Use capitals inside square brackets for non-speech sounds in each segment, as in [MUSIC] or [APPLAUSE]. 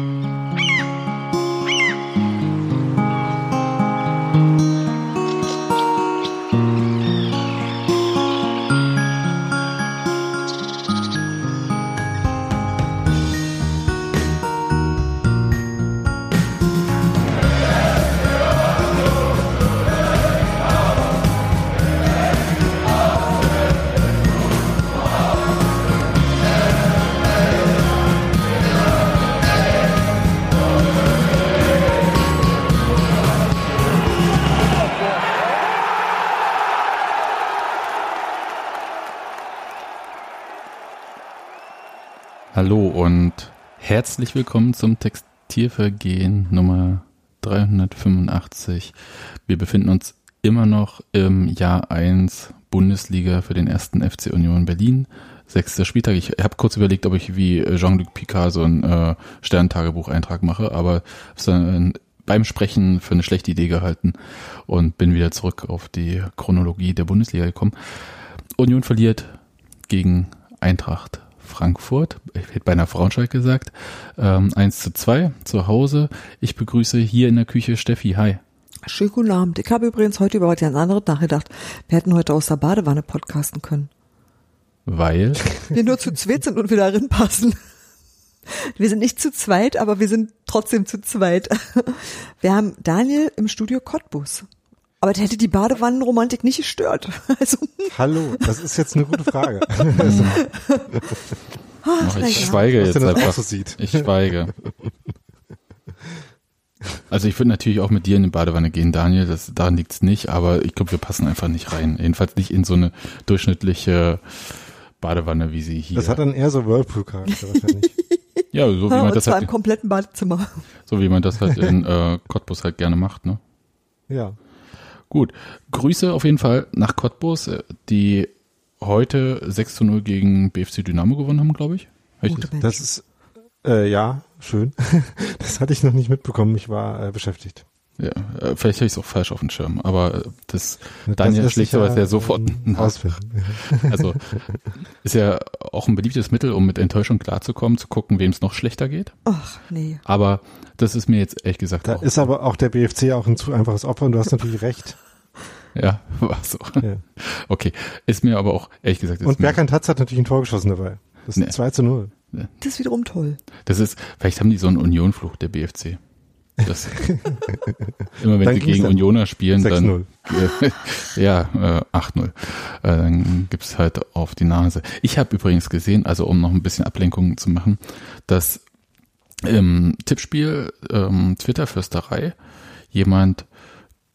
Hallo herzlich willkommen zum Textilvergehen Nummer 385. Wir befinden uns immer noch im Jahr 1 Bundesliga für den ersten FC Union Berlin. Sechster Spieltag. Ich habe kurz überlegt, ob ich wie Jean-Luc Picard so einen äh, Sterntagebucheintrag mache, aber beim Sprechen für eine schlechte Idee gehalten und bin wieder zurück auf die Chronologie der Bundesliga gekommen. Union verliert gegen Eintracht Frankfurt, ich hätte bei einer Braunschweig gesagt, ähm, 1 zu 2 zu Hause. Ich begrüße hier in der Küche Steffi. Hi. Schönen guten Abend. Ich habe übrigens heute über was ganz anderes nachgedacht. Wir hätten heute aus der Badewanne podcasten können. Weil? [LAUGHS] Wir nur zu zweit sind und wir darin passen. Wir sind nicht zu zweit, aber wir sind trotzdem zu zweit. Wir haben Daniel im Studio Cottbus. Aber der hätte die Badewannenromantik nicht gestört. [LAUGHS] Also. Hallo, das ist jetzt eine gute Frage. [LAUGHS] Ach, ich schweige jetzt einfach. So sieht. Ich schweige. Also ich würde natürlich auch mit dir in die Badewanne gehen, Daniel, das, daran liegt's nicht, aber ich glaube, wir passen einfach nicht rein. Jedenfalls nicht in so eine durchschnittliche Badewanne, wie sie hier. Das hat dann eher so Whirlpool-Charakter wahrscheinlich. [LAUGHS] ja, so wie Ja, man und das zwar halt, im kompletten Badezimmer. so wie man das halt in äh, Cottbus halt gerne macht, ne? Ja. Gut. Grüße auf jeden Fall nach Cottbus, äh, die heute 6 zu 0 gegen BFC Dynamo gewonnen haben, glaube ich. Ich das? Ist, äh, ja, schön. [LAUGHS] Das hatte ich noch nicht mitbekommen. Ich war äh, beschäftigt. Ja, äh, vielleicht habe ich es auch falsch auf dem Schirm, aber äh, das Das Daniel schlägt sowas ja sofort ähm, nach. Also [LAUGHS] ist ja auch ein beliebtes Mittel, um mit Enttäuschung klarzukommen, zu gucken, wem es noch schlechter geht. Ach, nee. Aber das ist mir jetzt ehrlich gesagt Da auch. ist aber auch der BFC auch ein zu einfaches Opfer und du hast natürlich recht. [LAUGHS] ja, war so. Ja. Okay, ist mir aber auch ehrlich gesagt. Und mir, Berkan Tatz hat natürlich ein Tor geschossen dabei. Das ist Nee. 2 zu 0. Das ist wiederum toll. das ist, vielleicht haben die so einen Unionfluch der BFC. Das, [LAUGHS] immer wenn Dann sie gegen Unioner spielen, dann 6-0. [LAUGHS] ja, äh, 8-0. Äh, dann gibt's halt auf die Nase. Ich habe übrigens gesehen, also um noch ein bisschen Ablenkung zu machen, dass im Tippspiel ähm, Twitter-Fürsterei jemand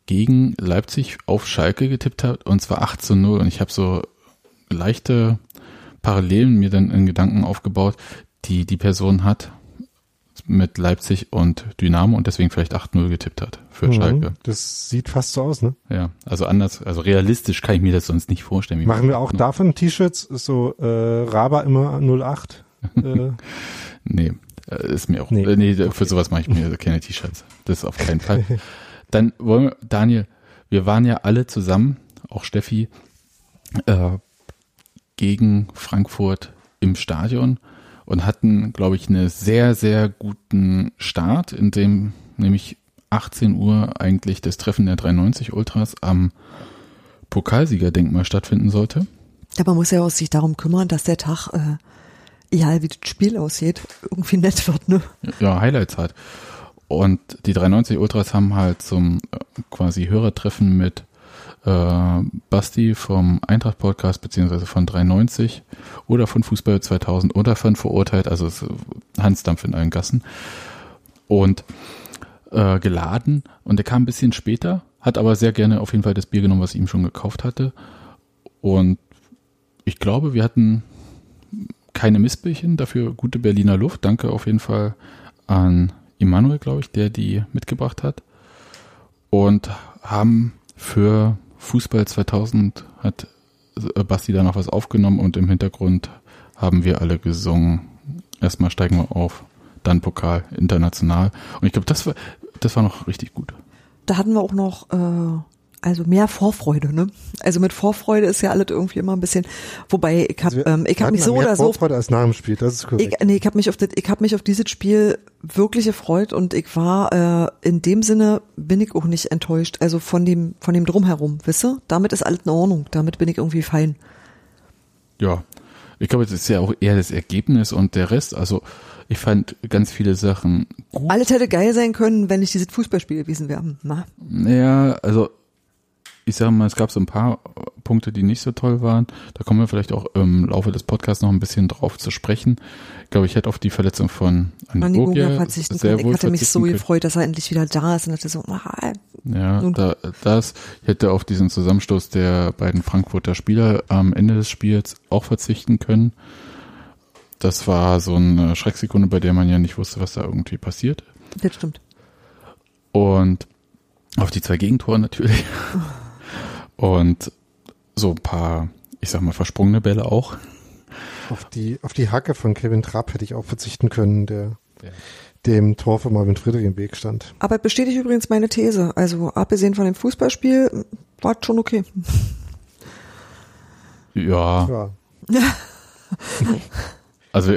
gegen Leipzig auf Schalke getippt hat und zwar 8 zu 0 und ich habe so leichte Parallelen mir dann in Gedanken aufgebaut, die die Person hat mit Leipzig und Dynamo und deswegen vielleicht 8-0 getippt hat für Mhm. Schalke. Das sieht fast so aus, ne? Ja, also anders, also realistisch kann ich mir das sonst nicht vorstellen. Machen wir auch davon T-Shirts, so äh, Raba immer 08. Äh, [LAUGHS] Nee, äh, ist mir auch. Nee. Nee, nee für sowas mache ich mir [LAUGHS] keine T-Shirts. Das auf keinen Fall. Dann wollen wir, Daniel, wir waren ja alle zusammen, auch Steffi, äh, gegen Frankfurt im Stadion und hatten, glaube ich, einen sehr, sehr guten Start, in dem nämlich 18 Uhr eigentlich das Treffen der 93 Ultras am Pokalsiegerdenkmal stattfinden sollte. Aber man muss ja auch sich darum kümmern, dass der Tag, äh, egal wie das Spiel aussieht, irgendwie nett wird, ne? ja, Highlights hat. Und die 93 Ultras haben halt zum äh, quasi Hörertreffen mit äh, Basti vom Eintracht Podcast beziehungsweise von 93 oder von Fußball 2000 oder von Verurteilt, also ist Hansdampf in allen Gassen und äh, geladen und der kam ein bisschen später, hat aber sehr gerne auf jeden Fall das Bier genommen, was ich ihm schon gekauft hatte und ich glaube, wir hatten keine Missbildchen, dafür gute Berliner Luft. Danke auf jeden Fall an Immanuel, glaube ich, der die mitgebracht hat. Und haben für Fußball 2000 hat äh, Basti da noch was aufgenommen und im Hintergrund haben wir alle gesungen. Erstmal steigen wir auf, dann Pokal international. Und ich glaube, das war, das war noch richtig gut. Da hatten wir auch noch äh, Also mehr Vorfreude, ne? Also mit Vorfreude ist ja alles irgendwie immer ein bisschen, wobei ich habe Also, ähm, ich habe mich so mehr oder so Vorfreude als nach dem Spiel, das ist korrekt. ich, nee, ich habe mich auf das, ich habe mich auf dieses Spiel wirklich gefreut und ich war äh, in dem Sinne bin ich auch nicht enttäuscht. Also von dem von dem drumherum, wisse? Damit ist alles in Ordnung. Damit bin ich irgendwie fein. Ja, ich glaube, es ist ja auch eher das Ergebnis und der Rest. Also ich fand ganz viele Sachen gut. Alles hätte geil sein können, wenn nicht dieses Fußballspiel gewesen wäre. Na, Naja, also ich sage mal, es gab so ein paar Punkte, die nicht so toll waren. Da kommen wir vielleicht auch im Laufe des Podcasts noch ein bisschen drauf zu sprechen. Ich glaube, ich hätte auf die Verletzung von Gogia Gogia verzichten sehr können. Ich hatte mich so können. gefreut, dass er endlich wieder da ist und hatte so, ah, Ja, da, das, ich hätte auf diesen Zusammenstoß der beiden Frankfurter Spieler am Ende des Spiels auch verzichten können. Das war so eine Schrecksekunde, bei der man ja nicht wusste, was da irgendwie passiert. das stimmt. Und auf die zwei Gegentore natürlich. [LAUGHS] Und so ein paar, ich sag mal, versprungene Bälle auch. Auf die, auf die Hacke von Kevin Trapp hätte ich auch verzichten können, der dem Tor von Marvin Friedrich im Weg stand. Aber bestätigt übrigens meine These. Also abgesehen von dem Fußballspiel war es schon okay. Ja, Ja. [LAUGHS] also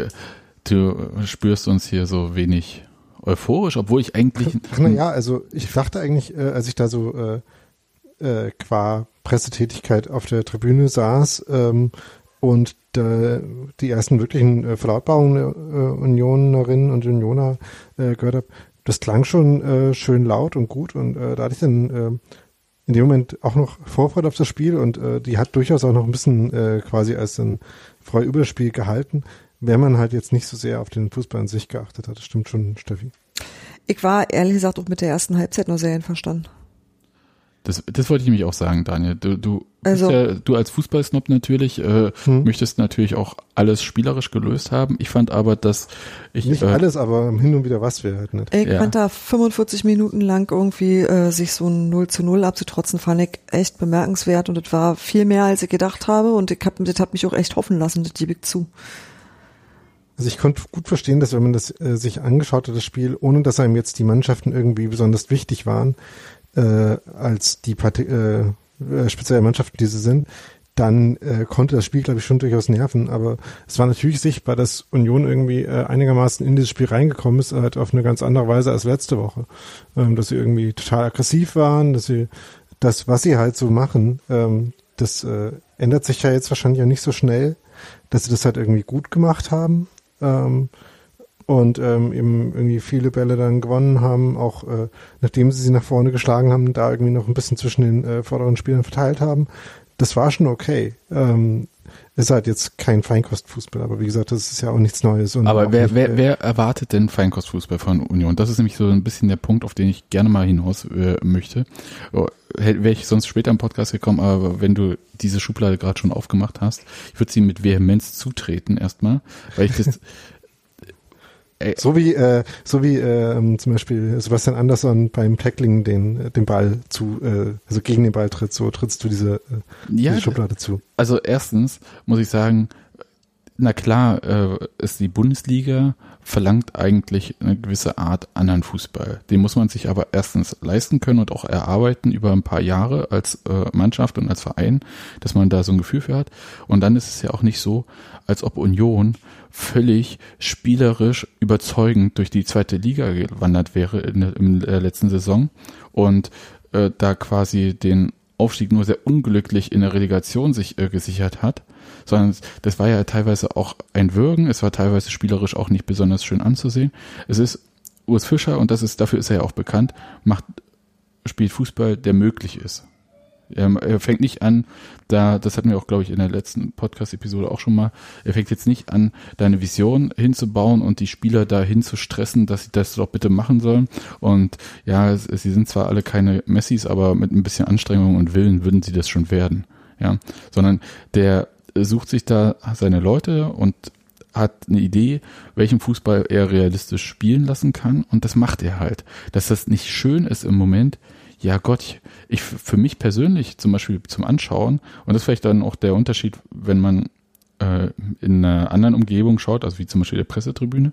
du spürst uns hier so wenig euphorisch, obwohl ich eigentlich. Ach na ja, also ich dachte eigentlich, äh, als ich da so äh, äh, qua Pressetätigkeit auf der Tribüne saß ähm, und äh, die ersten wirklichen äh, Verlautbarungen der äh, Unionerinnen und Unioner äh, gehört habe, das klang schon äh, schön laut und gut und äh, da hatte ich dann äh, in dem Moment auch noch Vorfreude auf das Spiel und äh, die hat durchaus auch noch ein bisschen äh, quasi als ein Freu-Überspiel gehalten, wenn man halt jetzt nicht so sehr auf den Fußball an sich geachtet hat. Das stimmt schon, Steffi. Ich war ehrlich gesagt auch mit der ersten Halbzeit nur sehr einverstanden. Das, das wollte ich nämlich auch sagen, Daniel. Du, du, Also- ja, du als Fußballsnob natürlich äh, Hm. möchtest natürlich auch alles spielerisch gelöst haben. Ich fand aber, dass ich Nicht äh, alles, aber hin und wieder was wäre halt nicht. Ich Ja. fand da 45 Minuten lang irgendwie äh, sich so ein 0 zu 0 abzutrotzen, fand ich echt bemerkenswert und das war viel mehr, als ich gedacht habe und ich hab, das hat mich auch echt hoffen lassen, das gebe ich zu. Also ich konnte gut verstehen, dass wenn man das äh, sich angeschaut hat, das Spiel, ohne dass einem jetzt die Mannschaften irgendwie besonders wichtig waren, äh, als die Parti äh, äh, spezielle Mannschaften, die sie sind, dann äh, konnte das Spiel, glaube ich, schon durchaus nerven. Aber es war natürlich sichtbar, dass Union irgendwie äh, einigermaßen in dieses Spiel reingekommen ist, halt auf eine ganz andere Weise als letzte Woche. Ähm, dass sie irgendwie total aggressiv waren, dass sie das, was sie halt so machen, ähm, das äh, ändert sich ja jetzt wahrscheinlich auch nicht so schnell, dass sie das halt irgendwie gut gemacht haben ähm, und ähm, eben irgendwie viele Bälle dann gewonnen haben, auch äh, nachdem sie sie nach vorne geschlagen haben, da irgendwie noch ein bisschen zwischen den äh, vorderen Spielern verteilt haben. Das war schon okay. Ähm, ist halt jetzt kein Feinkostfußball, aber wie gesagt, das ist ja auch nichts Neues. Aber wer, nicht, wer, äh, wer erwartet denn Feinkostfußball von Union? Das ist nämlich so ein bisschen der Punkt, auf den ich gerne mal hinaus äh, möchte. Oh, Wäre ich sonst später im Podcast gekommen, aber wenn du diese Schublade gerade schon aufgemacht hast, ich würde sie mit Vehemenz zutreten erstmal, weil ich das [LAUGHS] So wie, äh, so wie ähm, zum Beispiel Sebastian Andersson beim Tackling den, äh, den Ball zu, äh, also gegen den Ball tritt, so trittst du diese, äh, ja, diese Schublade zu. Also erstens muss ich sagen, na klar, äh, ist die Bundesliga verlangt eigentlich eine gewisse Art anderen Fußball. Den muss man sich aber erstens leisten können und auch erarbeiten über ein paar Jahre als äh, Mannschaft und als Verein, dass man da so ein Gefühl für hat. Und dann ist es ja auch nicht so, als ob Union völlig spielerisch überzeugend durch die zweite Liga gewandert wäre in der, letzten Saison und äh, da quasi den Aufstieg nur sehr unglücklich in der Relegation sich äh, gesichert hat, sondern das war ja teilweise auch ein Würgen, es war teilweise spielerisch auch nicht besonders schön anzusehen. Es ist Urs Fischer und das ist dafür ist er ja auch bekannt, macht spielt Fußball, der möglich ist. Er, er fängt nicht an, da, das hatten wir auch, glaube ich, in der letzten Podcast-Episode auch schon mal, er fängt jetzt nicht an, da eine Vision hinzubauen und die Spieler dahin zu stressen, dass sie das doch bitte machen sollen. Und ja, sie sind zwar alle keine Messis, aber mit ein bisschen Anstrengung und Willen würden sie das schon werden. Ja, sondern der sucht sich da seine Leute und hat eine Idee, welchen Fußball er realistisch spielen lassen kann und das macht er halt. Dass das nicht schön ist im Moment, ja Gott, ich, ich für mich persönlich zum Beispiel zum Anschauen und das ist vielleicht dann auch der Unterschied, wenn man äh, in einer anderen Umgebung schaut, also wie zum Beispiel der Pressetribüne,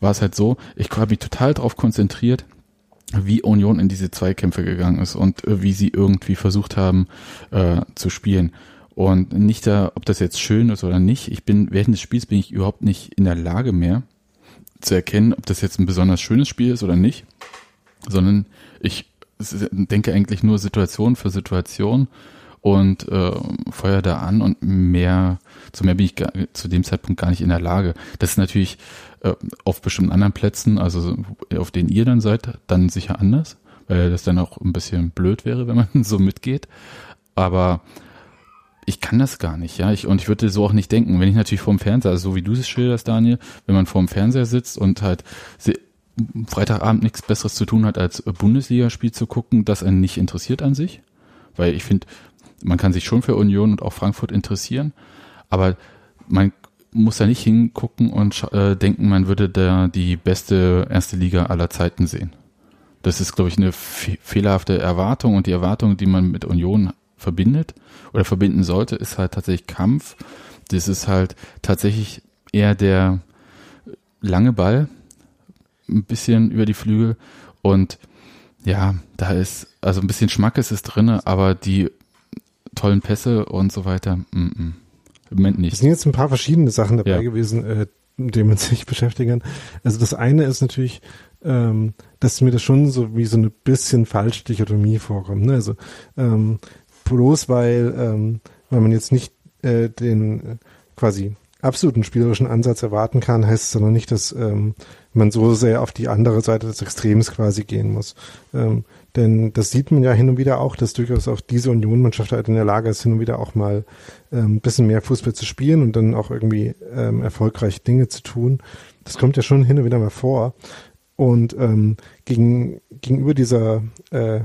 war es halt so, ich habe mich total darauf konzentriert, wie Union in diese Zweikämpfe gegangen ist und äh, wie sie irgendwie versucht haben äh, zu spielen. Und nicht da, ob das jetzt schön ist oder nicht. Ich bin während des Spiels bin ich überhaupt nicht in der Lage mehr zu erkennen, ob das jetzt ein besonders schönes Spiel ist oder nicht, sondern ich denke eigentlich nur Situation für Situation und äh, feuer da an und mehr, zu mehr bin ich gar, zu dem Zeitpunkt gar nicht in der Lage. Das ist natürlich äh, auf bestimmten anderen Plätzen, also auf denen ihr dann seid, dann sicher anders, weil das dann auch ein bisschen blöd wäre, [LAUGHS] wenn man so mitgeht. Aber ich kann das gar nicht, ja. Ich, und ich würde so auch nicht denken, wenn ich natürlich vorm Fernseher, also so wie du es schilderst, Daniel, wenn man vorm Fernseher sitzt und halt Freitagabend nichts Besseres zu tun hat, als Bundesligaspiel zu gucken, das einen nicht interessiert an sich. Weil ich finde, man kann sich schon für Union und auch Frankfurt interessieren, aber man muss da nicht hingucken und äh, denken, man würde da die beste erste Liga aller Zeiten sehen. Das ist, glaube ich, eine fehlerhafte Erwartung und die Erwartung, die man mit Union verbindet oder verbinden sollte, ist halt tatsächlich Kampf. Das ist halt tatsächlich eher der lange Ball, ein bisschen über die Flügel und ja, da ist, also ein bisschen Schmackes ist drinne, aber die tollen Pässe und so weiter, mm -mm. im Moment nicht. Es sind jetzt ein paar verschiedene Sachen dabei ja. gewesen, äh, mit denen man [LAUGHS] sich beschäftigen kann. Also das eine ist natürlich, ähm, dass mir das schon so wie so eine bisschen falsche Dichotomie vorkommt. Ne? Also ähm, bloß weil, ähm, weil man jetzt nicht äh, den äh, quasi absoluten spielerischen Ansatz erwarten kann, heißt es aber nicht, dass ähm, man so sehr auf die andere Seite des Extrems quasi gehen muss. Ähm, denn das sieht man ja hin und wieder auch, dass durchaus auch diese Union-Mannschaft halt in der Lage ist, hin und wieder auch mal ähm, ein bisschen mehr Fußball zu spielen und dann auch irgendwie ähm, erfolgreich Dinge zu tun. Das kommt ja schon hin und wieder mal vor. Und ähm, gegen, gegenüber dieser äh,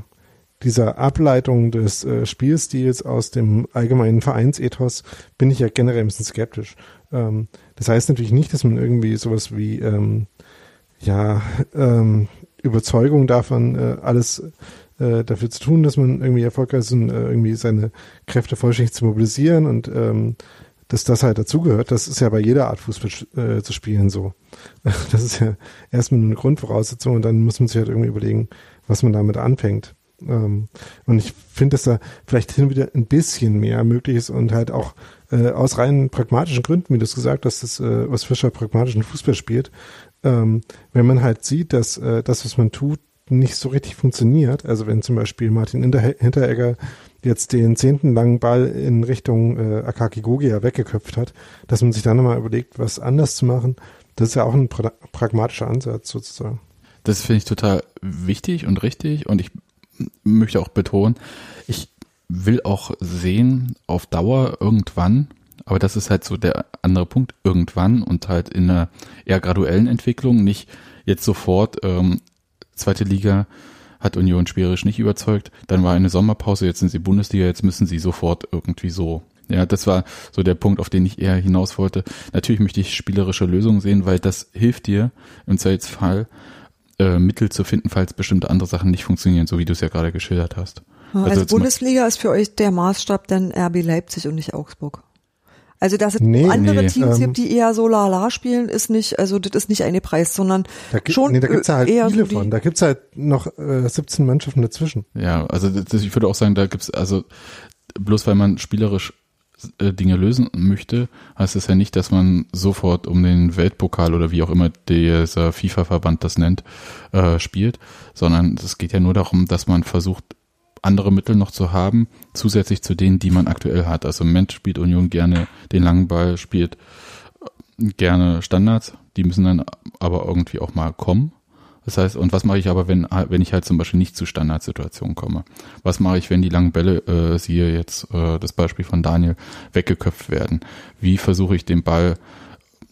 dieser Ableitung des äh, Spielstils aus dem allgemeinen Vereinsethos bin ich ja generell ein bisschen skeptisch. Ähm, das heißt natürlich nicht, dass man irgendwie sowas wie ähm, ja ähm, Überzeugung davon äh, alles äh, dafür zu tun, dass man irgendwie erfolgreich ist und äh, irgendwie seine Kräfte vollständig zu mobilisieren und ähm, dass das halt dazugehört. Das ist ja bei jeder Art Fußball äh, zu spielen so. [LAUGHS] Das ist ja erstmal eine Grundvoraussetzung und dann muss man sich halt irgendwie überlegen, was man damit anfängt. Ähm, und ich finde, dass da vielleicht hin und wieder ein bisschen mehr möglich ist und halt auch äh, aus rein pragmatischen Gründen, wie du es gesagt hast, dass äh, was Fischer pragmatischen Fußball spielt, ähm, wenn man halt sieht, dass äh, das, was man tut, nicht so richtig funktioniert. Also wenn zum Beispiel Martin Hinteregger jetzt den zehnten langen Ball in Richtung äh, Akaki Gogia weggeköpft hat, dass man sich dann nochmal überlegt, was anders zu machen. Das ist ja auch ein pra pragmatischer Ansatz sozusagen. Das finde ich total wichtig und richtig und ich möchte auch betonen, ich will auch sehen, auf Dauer irgendwann, aber das ist halt so der andere Punkt, irgendwann und halt in einer eher graduellen Entwicklung, nicht jetzt sofort, ähm, zweite Liga hat Union spielerisch nicht überzeugt, dann war eine Sommerpause, jetzt sind sie Bundesliga, jetzt müssen sie sofort irgendwie so. Ja, das war so der Punkt, auf den ich eher hinaus wollte. Natürlich möchte ich spielerische Lösungen sehen, weil das hilft dir im Zweifelsfall äh, Mittel zu finden, falls bestimmte andere Sachen nicht funktionieren, so wie du es ja gerade geschildert hast. Also, also Bundesliga ist für euch der Maßstab dann RB Leipzig und nicht Augsburg. Also dass es nee, andere nee, Teams ähm, gibt, die eher so la spielen, ist nicht, also das ist nicht eine Preis, sondern da gibt, schon nee, da gibt's ja halt eher viele so von. Da gibt's halt noch äh, 17 Mannschaften dazwischen. Ja, also das, ich würde auch sagen, da gibt's also bloß weil man spielerisch Dinge lösen möchte, heißt es ja nicht, dass man sofort um den Weltpokal oder wie auch immer dieser FIFA-Verband das nennt, äh, spielt, sondern es geht ja nur darum, dass man versucht, andere Mittel noch zu haben, zusätzlich zu denen, die man aktuell hat. Also im Moment spielt Union gerne den langen Ball, spielt äh, gerne Standards, die müssen dann aber irgendwie auch mal kommen. Das heißt, und was mache ich aber, wenn, wenn ich halt zum Beispiel nicht zu Standardsituationen komme? Was mache ich, wenn die langen Bälle, äh, siehe jetzt äh, das Beispiel von Daniel, weggeköpft werden? Wie versuche ich den Ball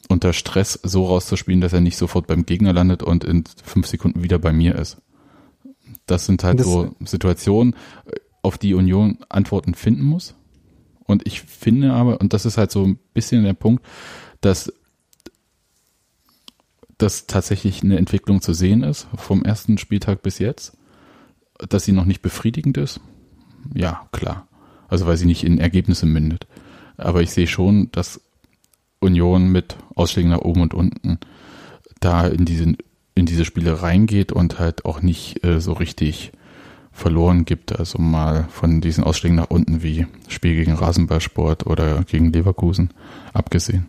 unter Stress so rauszuspielen, dass er nicht sofort beim Gegner landet und in fünf Sekunden wieder bei mir ist? Das sind halt das so Situationen, auf die Union Antworten finden muss. Und ich finde aber, und das ist halt so ein bisschen der Punkt, dass dass tatsächlich eine Entwicklung zu sehen ist vom ersten Spieltag bis jetzt, dass sie noch nicht befriedigend ist. Ja, klar. Also weil sie nicht in Ergebnisse mündet. Aber ich sehe schon, dass Union mit Ausschlägen nach oben und unten da in diesen in diese Spiele reingeht und halt auch nicht äh, so richtig verloren gibt. Also mal von diesen Ausschlägen nach unten wie Spiel gegen Rasenballsport oder gegen Leverkusen abgesehen.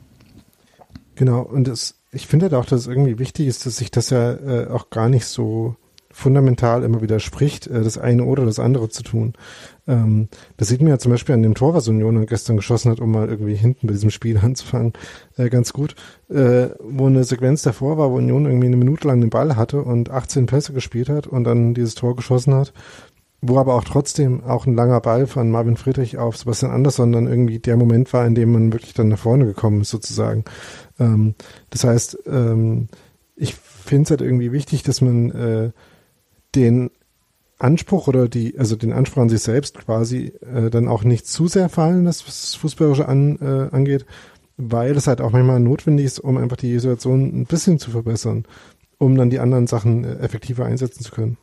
Genau, und das, ich finde halt auch, dass es irgendwie wichtig ist, dass sich das ja äh, auch gar nicht so fundamental immer widerspricht, äh, das eine oder das andere zu tun. Ähm, das sieht man ja zum Beispiel an dem Tor, was Union gestern geschossen hat, um mal irgendwie hinten bei diesem Spiel [LAUGHS] anzufangen, äh, ganz gut, äh, wo eine Sequenz davor war, wo Union irgendwie eine Minute lang den Ball hatte und 18 Pässe gespielt hat und dann dieses Tor geschossen hat, wo aber auch trotzdem auch ein langer Ball von Marvin Friedrich auf Sebastian Andersson dann irgendwie der Moment war, in dem man wirklich dann nach vorne gekommen ist, sozusagen. Ähm, das heißt, ähm, ich finde es halt irgendwie wichtig, dass man äh, den Anspruch oder die, also den Anspruch an sich selbst quasi äh, dann auch nicht zu sehr fallen, was das Fußballerische an, äh, angeht, weil es halt auch manchmal notwendig ist, um einfach die Situation ein bisschen zu verbessern, um dann die anderen Sachen äh, effektiver einsetzen zu können.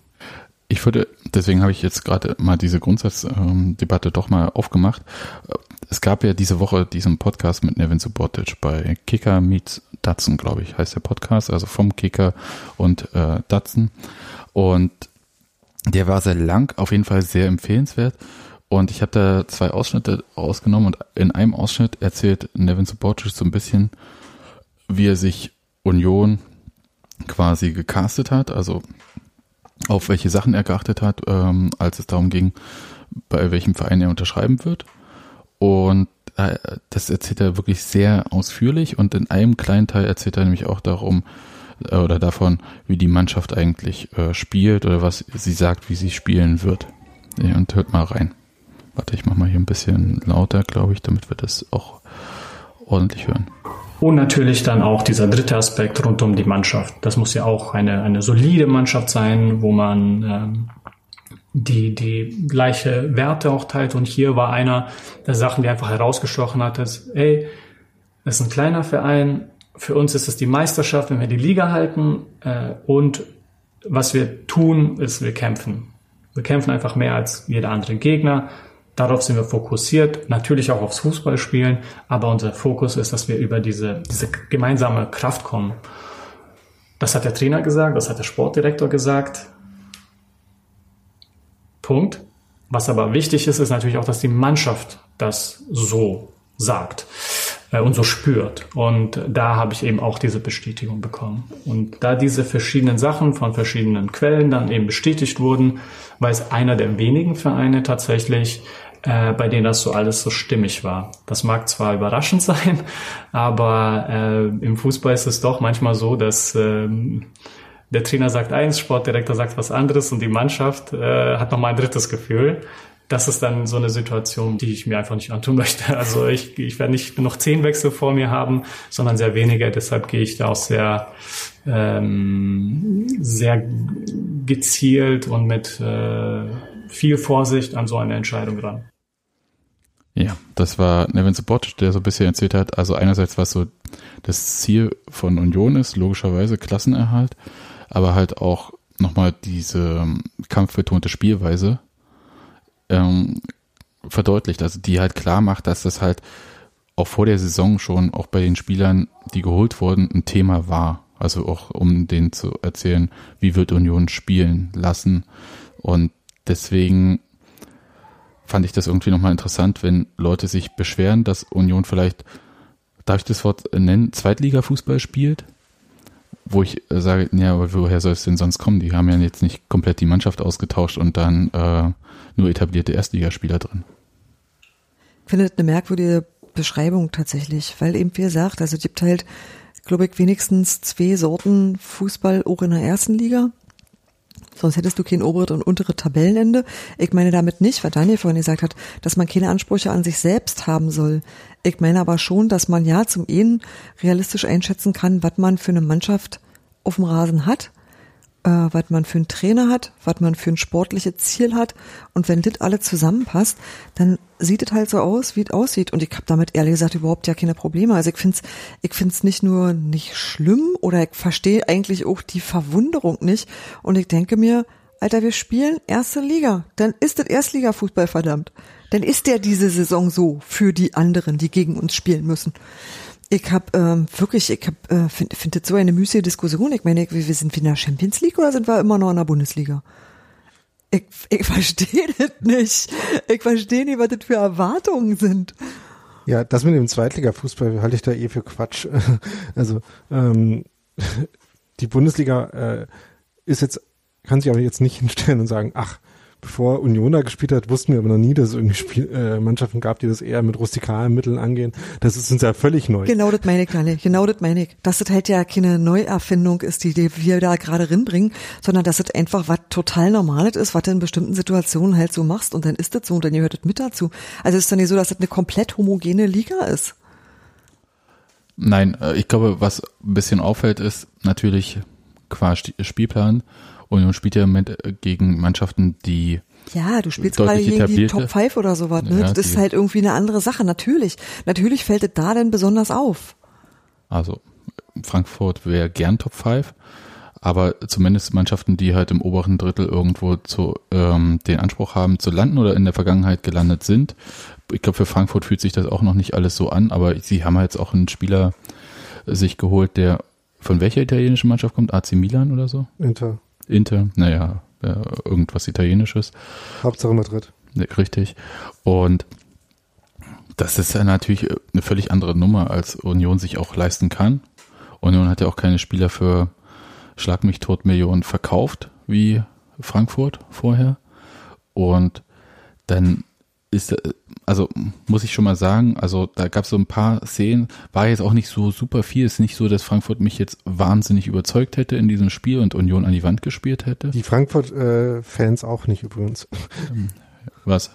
Ich würde, deswegen habe ich jetzt gerade mal diese Grundsatzdebatte ähm, doch mal aufgemacht. Es gab ja diese Woche diesen Podcast mit Nevin Subotic bei Kicker Meets Datsun, glaube ich, heißt der Podcast, also vom Kicker und äh, Datsun. Und der war sehr lang, auf jeden Fall sehr empfehlenswert. Und ich habe da zwei Ausschnitte ausgenommen und in einem Ausschnitt erzählt Nevin Subotic so ein bisschen, wie er sich Union quasi gecastet hat, also auf welche Sachen er geachtet hat, ähm, als es darum ging, bei welchem Verein er unterschreiben wird. Und äh, das erzählt er wirklich sehr ausführlich und in einem kleinen Teil erzählt er nämlich auch darum, äh, oder davon, wie die Mannschaft eigentlich äh, spielt oder was sie sagt, wie sie spielen wird. Ja, und hört mal rein. Warte, ich mach mal hier ein bisschen lauter, glaube ich, damit wir das auch ordentlich hören. Und natürlich dann auch dieser dritte Aspekt rund um die Mannschaft. Das muss ja auch eine, eine solide Mannschaft sein, wo man ähm, die, die gleiche Werte auch teilt. Und hier war einer der Sachen, die einfach herausgestochen hat, dass, ey, es ist ein kleiner Verein, für uns ist es die Meisterschaft, wenn wir die Liga halten. Äh, und was wir tun, ist, wir kämpfen. Wir kämpfen einfach mehr als jeder andere Gegner. Darauf sind wir fokussiert, natürlich auch aufs Fußballspielen, aber unser Fokus ist, dass wir über diese, diese gemeinsame Kraft kommen. Das hat der Trainer gesagt, das hat der Sportdirektor gesagt. Punkt. Was aber wichtig ist, ist natürlich auch, dass die Mannschaft das so sagt äh, und so spürt. Und da habe ich eben auch diese Bestätigung bekommen. Und da diese verschiedenen Sachen von verschiedenen Quellen dann eben bestätigt wurden, war es einer der wenigen Vereine tatsächlich, äh, bei denen das so alles so stimmig war. Das mag zwar überraschend [LAUGHS] sein, aber äh, im Fußball ist es doch manchmal so, dass äh, der Trainer sagt eins, Sportdirektor sagt was anderes und die Mannschaft äh, hat nochmal ein drittes Gefühl das ist dann so eine Situation, die ich mir einfach nicht antun [LAUGHS] möchte. Also ich, ich werde nicht noch zehn Wechsel vor mir haben, sondern sehr wenige. Deshalb gehe ich da auch sehr, ähm, sehr gezielt und mit äh, viel Vorsicht an so eine Entscheidung ran. Ja, das war Nevin Subotic, der so ein bisschen erzählt hat. Also einerseits, was so das Ziel von Union ist, logischerweise Klassenerhalt, aber halt auch nochmal diese kampfbetonte Spielweise, ähm, verdeutlicht, also die halt klar macht, dass das halt auch vor der Saison schon auch bei den Spielern, die geholt wurden, ein Thema war. Also auch um denen zu erzählen, wie wird Union spielen lassen. Und deswegen fand ich das irgendwie nochmal interessant, wenn Leute sich beschweren, dass Union vielleicht, darf ich das Wort nennen, Zweitliga-Fußball spielt? wo ich äh, sage, ja, aber woher soll es denn sonst kommen? Die haben ja jetzt nicht komplett die Mannschaft ausgetauscht und dann äh, nur etablierte Erstligaspieler drin. Ich finde das eine merkwürdige Beschreibung tatsächlich, weil eben wie gesagt, also es gibt halt, glaube ich, wenigstens zwei Sorten Fußball auch in der ersten Liga. Sonst hättest du kein obere und untere Tabellenende. Ich meine damit nicht, weil Daniel vorhin gesagt hat, dass man keine Ansprüche an sich selbst haben soll. Ich meine aber schon, dass man ja zum einen realistisch einschätzen kann, was man für eine Mannschaft auf dem Rasen hat, äh, was man für einen Trainer hat, was man für ein sportliches Ziel hat. Und wenn das alle zusammenpasst, dann sieht es halt so aus, wie es aussieht. Und ich habe damit ehrlich gesagt überhaupt ja keine Probleme. Also ich finde es ich find's nicht nur nicht schlimm oder ich verstehe eigentlich auch die Verwunderung nicht. Und ich denke mir, Alter, wir spielen erste Liga. Dann ist das Erstliga-Fußball verdammt dann ist der diese Saison so für die anderen, die gegen uns spielen müssen. Ich habe ähm, wirklich, ich hab, äh, finde find das so eine müßige Diskussion. Ich meine, wir, sind wir in der Champions League oder sind wir immer noch in der Bundesliga? Ich, ich [LAUGHS] verstehe das nicht. Ich verstehe nicht, was das für Erwartungen sind. Ja, das mit dem Zweitliga-Fußball halte ich da eh für Quatsch. [LAUGHS] Also ähm, [LAUGHS] die Bundesliga äh, ist jetzt, kann sich aber jetzt nicht hinstellen und sagen, ach, bevor Union da gespielt hat, wussten wir aber noch nie, dass es irgendwie Spiel, äh, Mannschaften gab, die das eher mit rustikalen Mitteln angehen. Das ist uns ja völlig neu. Genau das meine ich, Daniel. Genau das meine ich. Dass das halt ja keine Neuerfindung ist, die, die wir da gerade rinbringen, sondern dass es einfach was total Normales ist, was du in bestimmten Situationen halt so machst und dann ist das so und dann gehört das mit dazu. Also es ist doch nicht so, dass das eine komplett homogene Liga ist. Nein, äh, ich glaube, was ein bisschen auffällt, ist natürlich qua Spielplan Union spielt ja mit, äh, gegen Mannschaften, die ja, du spielst gerade gegen die Top 5 oder sowas, ne? Ja, das ist halt irgendwie eine andere Sache. Natürlich. Natürlich fällt es da denn besonders auf. Also, Frankfurt wäre gern Top 5, aber zumindest Mannschaften, die halt im oberen Drittel irgendwo zu, ähm, den Anspruch haben zu landen oder in der Vergangenheit gelandet sind. Ich glaube, für Frankfurt fühlt sich das auch noch nicht alles so an, aber sie haben jetzt auch einen Spieler sich geholt, der von welcher italienischen Mannschaft kommt? AC Milan oder so? Inter. Inter, naja, irgendwas Italienisches. Hauptsache Madrid. Richtig. Und das ist ja natürlich eine völlig andere Nummer, als Union sich auch leisten kann. Union hat ja auch keine Spieler für Schlag mich tot Millionen verkauft, wie Frankfurt vorher. Und dann ist, also muss ich schon mal sagen, also da gab es so ein paar Szenen, war jetzt auch nicht so super viel. Ist nicht so, dass Frankfurt mich jetzt wahnsinnig überzeugt hätte in diesem Spiel und Union an die Wand gespielt hätte. Die Frankfurt-Fans äh, auch nicht übrigens. Was?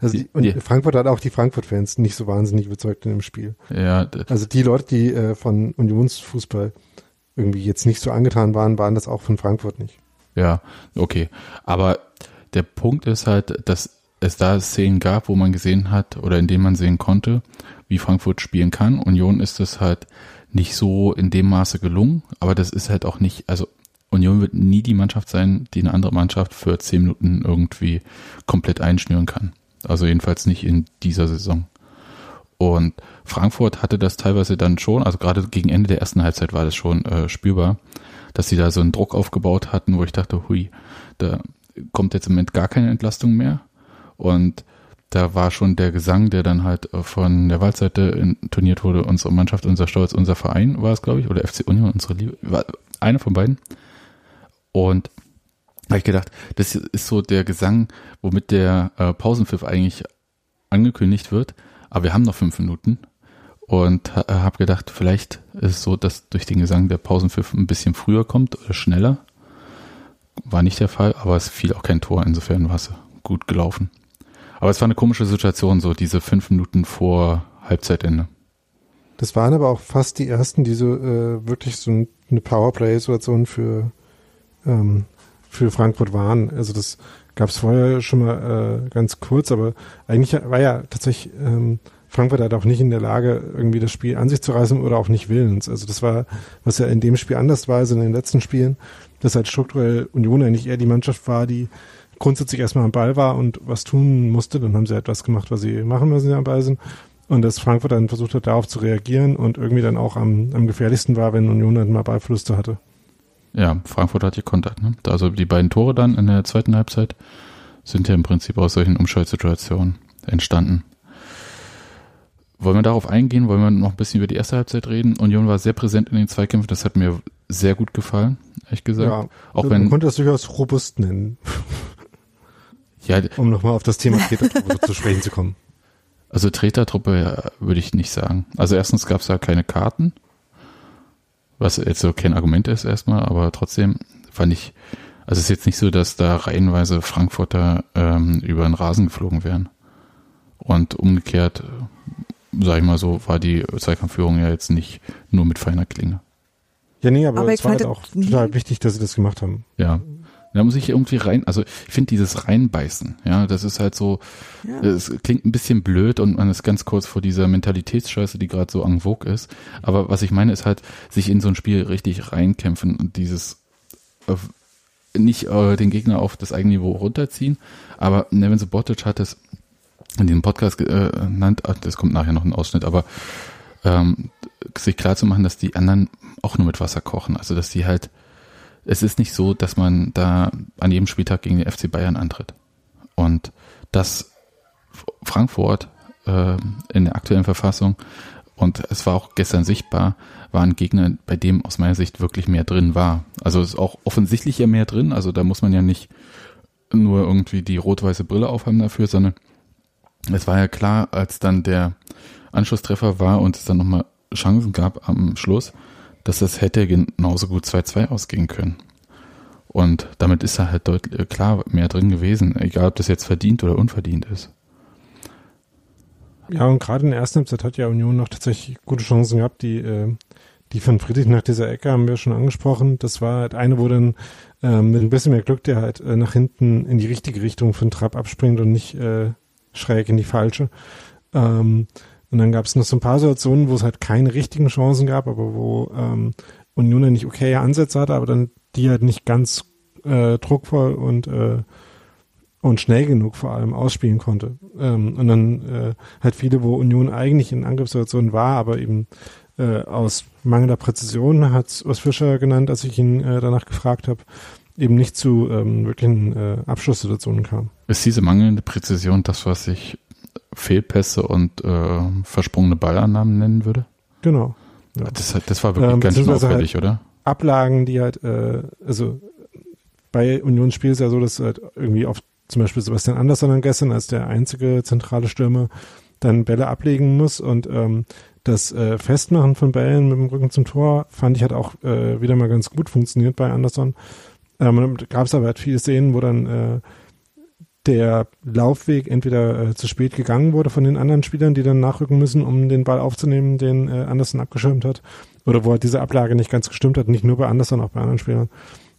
Also die, und die, Frankfurt hat auch die Frankfurt-Fans nicht so wahnsinnig überzeugt in dem Spiel. Ja. Also die Leute, die äh, von Unionsfußball irgendwie jetzt nicht so angetan waren, waren das auch von Frankfurt nicht. Ja, okay. Aber der Punkt ist halt, dass es da Szenen gab, wo man gesehen hat oder in denen man sehen konnte, wie Frankfurt spielen kann. Union ist es halt nicht so in dem Maße gelungen, aber das ist halt auch nicht, also Union wird nie die Mannschaft sein, die eine andere Mannschaft für zehn Minuten irgendwie komplett einschnüren kann. Also jedenfalls nicht in dieser Saison. Und Frankfurt hatte das teilweise dann schon, also gerade gegen Ende der ersten Halbzeit war das schon äh, spürbar, dass sie da so einen Druck aufgebaut hatten, wo ich dachte, hui, da kommt jetzt im Moment gar keine Entlastung mehr. Und da war schon der Gesang, der dann halt äh, von der Waldseite intoniert wurde, unsere Mannschaft, unser Stolz, unser Verein war es, glaube ich, oder FC Union, unsere Liebe, war einer von beiden. Und habe ich gedacht, das ist so der Gesang, womit der äh, Pausenpfiff eigentlich angekündigt wird, aber wir haben noch fünf Minuten und äh, habe gedacht, vielleicht ist es so, dass durch den Gesang der Pausenpfiff ein bisschen früher kommt oder schneller. War nicht der Fall, aber es fiel auch kein Tor, insofern war es gut gelaufen. Aber es war eine komische Situation, so diese fünf Minuten vor Halbzeitende. Das waren aber auch fast die ersten, die so äh, wirklich so eine Powerplay-Situation für, ähm, für Frankfurt waren. Also das gab es vorher schon mal äh, ganz kurz, aber eigentlich war ja tatsächlich ähm, Frankfurt halt auch nicht in der Lage, irgendwie das Spiel an sich zu reißen oder auch nicht willens. Also das war, was ja in dem Spiel anders war als in den letzten Spielen, dass halt strukturell Union eigentlich eher die Mannschaft war, die grundsätzlich erstmal am Ball war und was tun musste. Dann haben sie etwas gemacht, was sie machen, wenn sie am Ball sind. Und dass Frankfurt dann versucht hat, darauf zu reagieren und irgendwie dann auch am, am gefährlichsten war, wenn Union dann mal Ballverluste hatte. Ja, Frankfurt hat gekontert. Ne? Also die beiden Tore dann in der zweiten Halbzeit sind ja im Prinzip aus solchen Umschaltsituationen entstanden. Wollen wir darauf eingehen? Wollen wir noch ein bisschen über die erste Halbzeit reden? Union war sehr präsent in den Zweikämpfen. Das hat mir sehr gut gefallen, ehrlich gesagt. Ja, auch man wenn, konnte das durchaus robust nennen. Ja, um nochmal auf das Thema [LAUGHS] Tretertruppe zu sprechen zu kommen. Also Tretertruppe ja, würde ich nicht sagen. Also erstens gab es da keine Karten, was jetzt so kein Argument ist erstmal, aber trotzdem fand ich, also es ist jetzt nicht so, dass da reihenweise Frankfurter ähm, über den Rasen geflogen wären. Und umgekehrt, sag ich mal so, war die Zweikampfführung ja jetzt nicht nur mit feiner Klinge. Ja, nee, aber, aber es war halt auch total wichtig, dass sie das gemacht haben. Ja. Da muss ich irgendwie rein, also ich finde dieses Reinbeißen, ja, das ist halt so, es ja. klingt ein bisschen blöd und man ist ganz kurz vor dieser Mentalitätsscheiße, die gerade so en vogue ist. Aber was ich meine, ist halt, sich in so ein Spiel richtig reinkämpfen und dieses äh, nicht äh, den Gegner auf das eigene Niveau runterziehen. Aber Nevin Subotic hat es in diesem Podcast äh, genannt, das kommt nachher noch ein Ausschnitt, aber ähm, sich klar zu machen, dass die anderen auch nur mit Wasser kochen. Also dass die halt, es ist nicht so, dass man da an jedem Spieltag gegen den FC Bayern antritt. Und dass Frankfurt äh, in der aktuellen Verfassung und es war auch gestern sichtbar, war ein Gegner, bei dem aus meiner Sicht wirklich mehr drin war. Also es ist auch offensichtlich ja mehr drin, also da muss man ja nicht nur irgendwie die rot-weiße Brille aufhaben dafür, sondern es war ja klar, als dann der Anschlusstreffer war und es dann nochmal Chancen gab am Schluss, dass das hätte genauso gut 2-2 ausgehen können. Und damit ist da halt deutlich klar mehr drin gewesen, egal ob das jetzt verdient oder unverdient ist. Ja, und gerade in der ersten Halbzeit hat ja Union noch tatsächlich gute Chancen gehabt. Die, äh, die von Friedrich nach dieser Ecke haben wir schon angesprochen. Das war halt eine, wo dann äh, mit ein bisschen mehr Glück der halt äh, nach hinten in die richtige Richtung von Trapp abspringt und nicht äh, schräg in die falsche. Ähm, und dann gab es noch so ein paar Situationen, wo es halt keine richtigen Chancen gab, aber wo ähm, Union nicht okay Ansätze hatte, aber dann die halt nicht ganz äh, druckvoll und äh, und schnell genug vor allem ausspielen konnte. Ähm, und dann äh, halt viele, wo Union eigentlich in Angriffssituationen war, aber eben äh, aus mangelnder Präzision, hat was Fischer genannt, als ich ihn äh, danach gefragt habe, eben nicht zu ähm, wirklichen äh, Abschlusssituationen kam. Ist diese mangelnde Präzision das, was ich Fehlpässe und äh, versprungene Ballannahmen nennen würde? Genau. Ja. Das, das war wirklich ähm, ganz schön auffällig, halt oder? Ablagen, die halt, äh, also bei Unionsspiel ist ja so, dass halt irgendwie oft zum Beispiel Sebastian Andersson gestern als der einzige zentrale Stürmer dann Bälle ablegen muss und ähm, das äh, Festmachen von Bällen mit dem Rücken zum Tor fand ich hat auch äh, wieder mal ganz gut funktioniert bei Andersson. Ähm, gab es aber halt viele Szenen, wo dann äh, der Laufweg entweder äh, zu spät gegangen wurde von den anderen Spielern, die dann nachrücken müssen, um den Ball aufzunehmen, den äh, Anderson abgeschirmt hat, oder wo halt diese Ablage nicht ganz gestimmt hat, nicht nur bei Anderson, auch bei anderen Spielern.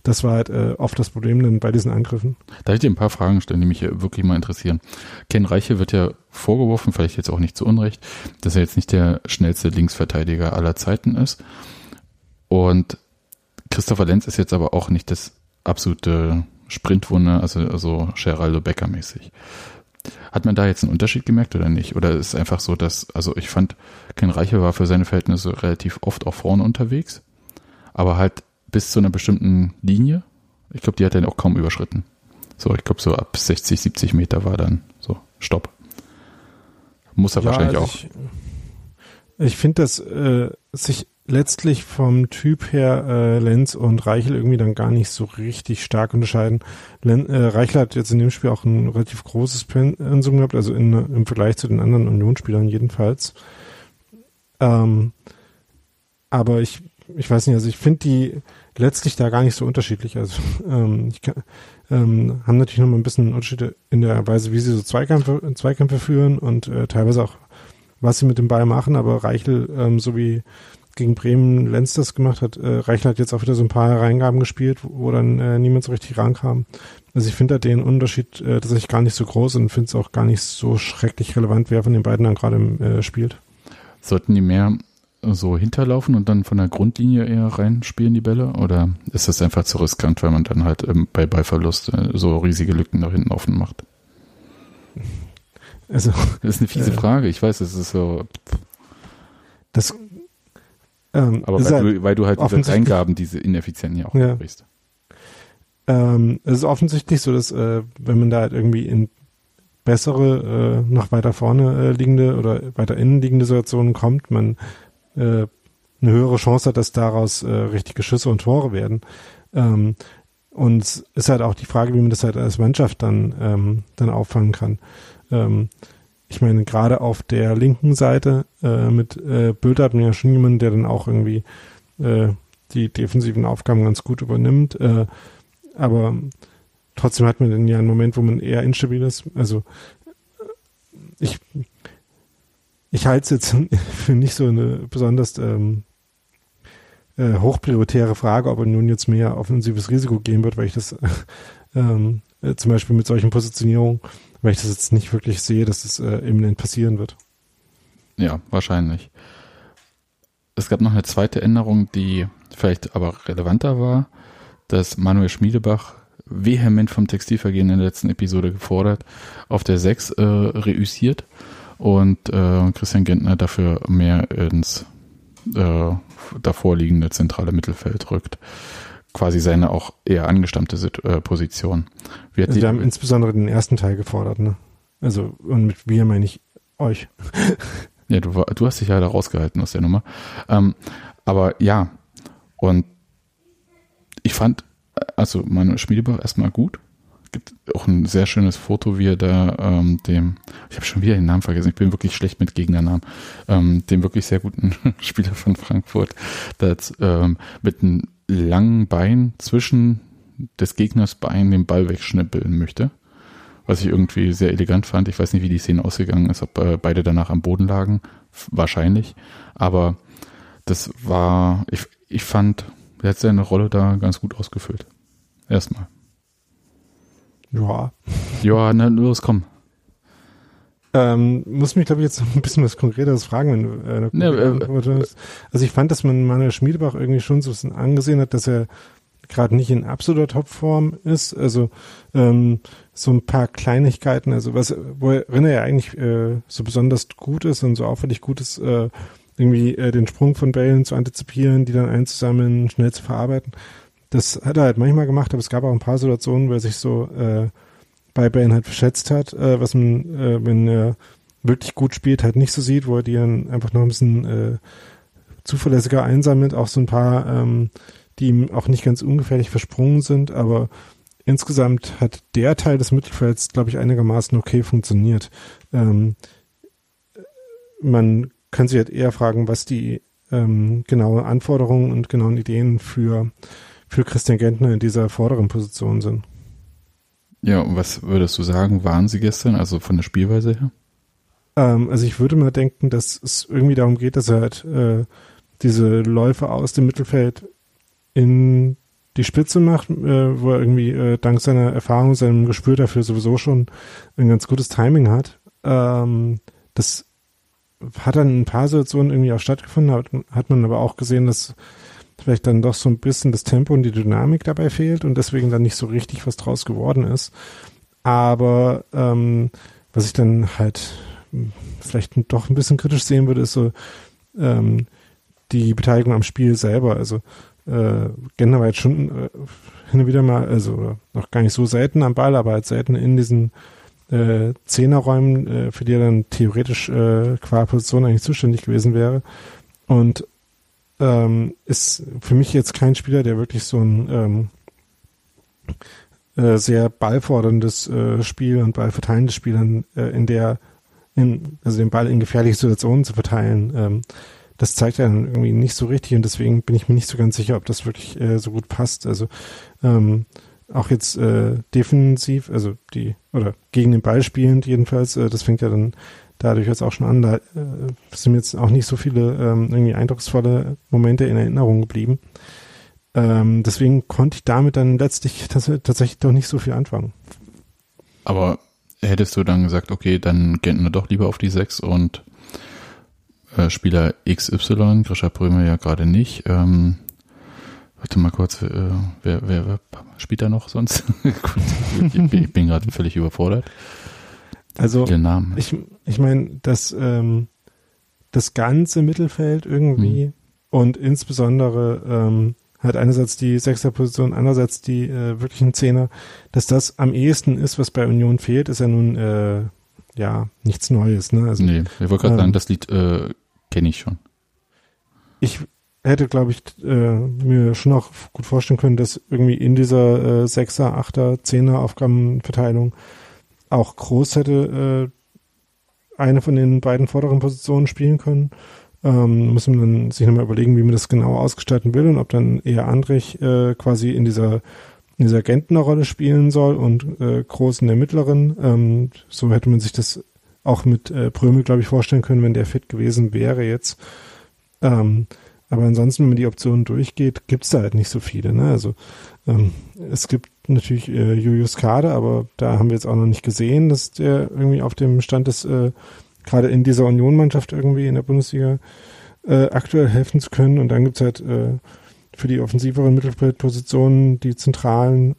Das war halt äh, oft das Problem dann bei diesen Angriffen. Darf ich dir ein paar Fragen stellen, die mich wirklich mal interessieren? Ken Reiche wird ja vorgeworfen, vielleicht jetzt auch nicht zu Unrecht, dass er jetzt nicht der schnellste Linksverteidiger aller Zeiten ist. Und Christopher Lenz ist jetzt aber auch nicht das absolute Sprintwunder, also, also Geraldo Becker mäßig. Hat man da jetzt einen Unterschied gemerkt oder nicht? Oder ist es einfach so, dass, also ich fand, Ken Reiche war für seine Verhältnisse relativ oft auch vorne unterwegs, aber halt bis zu einer bestimmten Linie. Ich glaube, die hat er auch kaum überschritten. So, ich glaube, so ab 60, 70 Meter war dann so Stopp. Muss er ja, wahrscheinlich also auch. Ich, ich finde, dass äh, sich letztlich vom Typ her äh, Lenz und Reichel irgendwie dann gar nicht so richtig stark unterscheiden. Len, äh, Reichel hat jetzt in dem Spiel auch ein relativ großes Pensum gehabt, also in, im Vergleich zu den anderen Unionsspielern jedenfalls. Ähm, aber ich, ich weiß nicht, also ich finde die, letztlich da gar nicht so unterschiedlich. Also [LAUGHS] ähm, ich kann, ähm, haben natürlich noch mal ein bisschen Unterschiede in der Weise, wie sie so Zweikämpfe, Zweikämpfe führen und äh, teilweise auch, was sie mit dem Ball machen. Aber Reichel, ähm, so wie gegen Bremen Lenz das gemacht hat, äh, Reichel hat jetzt auch wieder so ein paar Reingaben gespielt, wo, wo dann äh, niemand so richtig rankam. Also ich finde da den Unterschied äh, tatsächlich gar nicht so groß und finde es auch gar nicht so schrecklich relevant, wer von den beiden dann gerade äh, spielt. Sollten die mehr so hinterlaufen und dann von der Grundlinie eher reinspielen die Bälle? Oder ist das einfach zu riskant, weil man dann halt ähm, bei Ballverlust äh, so riesige Lücken nach hinten offen macht? Also, das ist eine fiese äh, Frage. Ich weiß, es ist so. Das, ähm, aber weil, halt du, weil du halt diese Eingaben, diese ineffizienten ja auch ja. brichst. Ähm, es ist offensichtlich so, dass äh, wenn man da halt irgendwie in bessere, äh, noch weiter vorne äh, liegende oder weiter innen liegende Situationen kommt, man äh, eine höhere Chance hat, dass daraus äh, richtige Schüsse und Tore werden. Ähm, und es ist halt auch die Frage, wie man das halt als Mannschaft dann, ähm, dann auffangen kann. Ähm, ich meine, gerade auf der linken Seite äh, mit äh, Bülter hat man ja schon jemanden, der dann auch irgendwie äh, die defensiven Aufgaben ganz gut übernimmt. Äh, aber trotzdem hat man dann ja einen Moment, wo man eher instabil ist. Also ich ich halte es jetzt [LAUGHS] für nicht so eine besonders ähm, äh, hochprioritäre Frage, ob er nun jetzt mehr offensives Risiko gehen wird, weil ich das [LAUGHS] ähm, äh, zum Beispiel mit solchen Positionierungen, weil ich das jetzt nicht wirklich sehe, dass es äh, imminent passieren wird. Ja, wahrscheinlich. Es gab noch eine zweite Änderung, die vielleicht aber relevanter war, dass Manuel Schmiedebach vehement vom Textilvergehen in der letzten Episode gefordert, auf der 6 äh, reüssiert und äh, Christian Gentner dafür mehr ins äh, davorliegende zentrale Mittelfeld rückt. Quasi seine auch eher angestammte Sit äh, Position. Wir, also wir haben insbesondere den ersten Teil gefordert, ne? Also, und mit wir meine ich euch. [LAUGHS] ja, du, du hast dich ja da rausgehalten aus der Nummer. Ähm, aber ja, und ich fand, also Manuel Schmiedebach erstmal gut. Gibt auch ein sehr schönes Foto, wie er da ähm, dem, ich habe schon wieder den Namen vergessen, ich bin wirklich schlecht mit Gegnernamen, ähm, dem wirklich sehr guten [LAUGHS] Spieler von Frankfurt, das ähm, mit einem langen Bein zwischen des Gegners Bein den Ball wegschnippeln möchte. Was ich irgendwie sehr elegant fand. Ich weiß nicht, wie die Szene ausgegangen ist, ob äh, beide danach am Boden lagen. Wahrscheinlich. Aber das war, ich, ich fand, er hat seine Rolle da ganz gut ausgefüllt. Erstmal. Ja. Ja, na los, komm. Ähm, muss mich, glaube ich, jetzt ein bisschen was Konkreteres fragen, wenn du äh, ne, äh, Also ich fand, dass man Manuel Schmiedebach irgendwie schon so ein bisschen angesehen hat, dass er gerade nicht in absoluter Topform ist. Also ähm, so ein paar Kleinigkeiten, also was, worin er ja eigentlich äh, so besonders gut ist und so auffällig gut ist, äh, irgendwie äh, den Sprung von Bällen zu antizipieren, die dann einzusammeln, schnell zu verarbeiten. Das hat er halt manchmal gemacht, aber es gab auch ein paar Situationen, wo er sich so äh, bei Bällen halt verschätzt hat, äh, was man, äh, wenn er wirklich gut spielt, halt nicht so sieht, wo er die dann einfach noch ein bisschen äh, zuverlässiger einsammelt, auch so ein paar, ähm, die ihm auch nicht ganz ungefährlich versprungen sind, aber insgesamt hat der Teil des Mittelfelds, glaube ich, einigermaßen okay funktioniert. Ähm, man können Sie halt eher fragen, was die ähm, genaue Anforderungen und genauen Ideen für, für Christian Gentner in dieser vorderen Position sind. Ja, und was würdest du sagen, waren sie gestern, also von der Spielweise her? Ähm, also ich würde mal denken, dass es irgendwie darum geht, dass er halt äh, diese Läufe aus dem Mittelfeld in die Spitze macht, äh, wo er irgendwie äh, dank seiner Erfahrung, seinem Gespür dafür sowieso schon ein ganz gutes Timing hat. Ähm, das hat dann ein paar Situationen irgendwie auch stattgefunden, hat, hat man aber auch gesehen, dass vielleicht dann doch so ein bisschen das Tempo und die Dynamik dabei fehlt und deswegen dann nicht so richtig was draus geworden ist. Aber ähm, was ich dann halt vielleicht doch ein bisschen kritisch sehen würde, ist so ähm, die Beteiligung am Spiel selber. Also äh, jetzt schon äh, hin und wieder mal, also noch gar nicht so selten am Ball, aber halt selten in diesen äh, Zehnerräumen, äh, für die er dann theoretisch äh, qua Position eigentlich zuständig gewesen wäre. Und ähm, ist für mich jetzt kein Spieler, der wirklich so ein ähm, äh, sehr ballforderndes äh, Spiel und ballverteilendes Spiel in, äh, in der, in, also den Ball in gefährliche Situationen zu verteilen, ähm, das zeigt er dann irgendwie nicht so richtig und deswegen bin ich mir nicht so ganz sicher, ob das wirklich äh, so gut passt. Also ähm, auch jetzt äh, defensiv, also die, oder gegen den Ball spielend jedenfalls, äh, das fängt ja dann dadurch jetzt auch schon an, da äh, sind jetzt auch nicht so viele ähm, irgendwie eindrucksvolle Momente in Erinnerung geblieben. Ähm, deswegen konnte ich damit dann letztlich tatsächlich doch nicht so viel anfangen. Aber hättest du dann gesagt, okay, dann gehen wir doch lieber auf die 6 und äh, Spieler XY, Grisha Brömer ja gerade nicht, ähm, Warte mal kurz, äh, wer, wer, wer spielt da noch sonst? [LAUGHS] bin, ich bin gerade völlig überfordert. Also ich, ich meine, das, ähm, das ganze Mittelfeld irgendwie hm. und insbesondere ähm, halt einerseits die Sechserposition, andererseits die äh, wirklichen Zehner, dass das am ehesten ist, was bei Union fehlt, ist ja nun äh, ja nichts Neues. Ne? Also, nee, ich wollte gerade ähm, sagen, das Lied äh, kenne ich schon. Ich, hätte, glaube ich, äh, mir schon auch gut vorstellen können, dass irgendwie in dieser äh, Sechser, Achter, Zehner Aufgabenverteilung auch Groß hätte äh, eine von den beiden vorderen Positionen spielen können. Ähm, muss man dann sich nochmal überlegen, wie man das genau ausgestalten will und ob dann eher Andrich äh, quasi in dieser in dieser Gentner-Rolle spielen soll und äh, Groß in der mittleren. Ähm, so hätte man sich das auch mit äh, Prömel, glaube ich, vorstellen können, wenn der fit gewesen wäre jetzt. Ähm, aber ansonsten, wenn man die Optionen durchgeht, gibt es da halt nicht so viele. Ne? Also ähm, es gibt natürlich äh, Julius Kade, aber da haben wir jetzt auch noch nicht gesehen, dass der irgendwie auf dem Stand ist, äh, gerade in dieser Union-Mannschaft irgendwie in der Bundesliga äh, aktuell helfen zu können. Und dann gibt's halt äh, für die offensiveren Mittelfeldpositionen, die zentralen,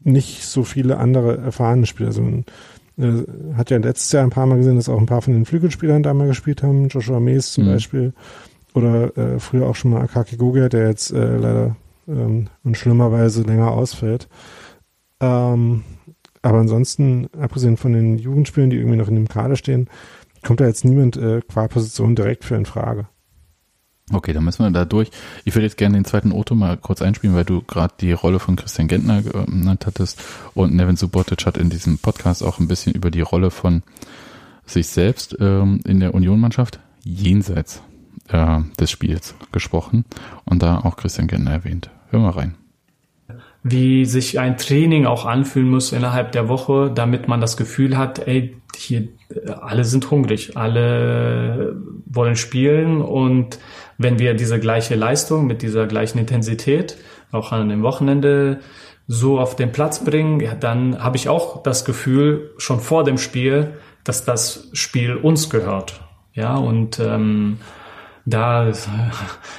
nicht so viele andere erfahrene Spieler. Also äh, hat ja letztes Jahr ein paar Mal gesehen, dass auch ein paar von den Flügelspielern da mal gespielt haben, Joshua Mees zum Mhm. Beispiel oder äh, früher auch schon mal Akaki Gogia, der jetzt äh, leider ähm, und schlimmerweise länger ausfällt. Ähm, aber ansonsten, abgesehen von den Jugendspielen, die irgendwie noch in dem Kader stehen, kommt da jetzt niemand äh, qua Position direkt für in Frage. Okay, dann müssen wir da durch. Ich würde jetzt gerne den zweiten Otto mal kurz einspielen, weil du gerade die Rolle von Christian Gentner genannt hattest und Nevin Subotic hat in diesem Podcast auch ein bisschen über die Rolle von sich selbst ähm, in der Unionmannschaft jenseits äh, des Spiels gesprochen und da auch Christian Gentner erwähnt. Hör mal rein. wie sich ein Training auch anfühlen muss innerhalb der Woche, damit man das Gefühl hat, ey, hier äh, alle sind hungrig, alle wollen spielen und wenn wir diese gleiche Leistung mit dieser gleichen Intensität auch an dem Wochenende so auf den Platz bringen, ja, dann habe ich auch das Gefühl schon vor dem Spiel, dass das Spiel uns gehört. Ja, und ähm, da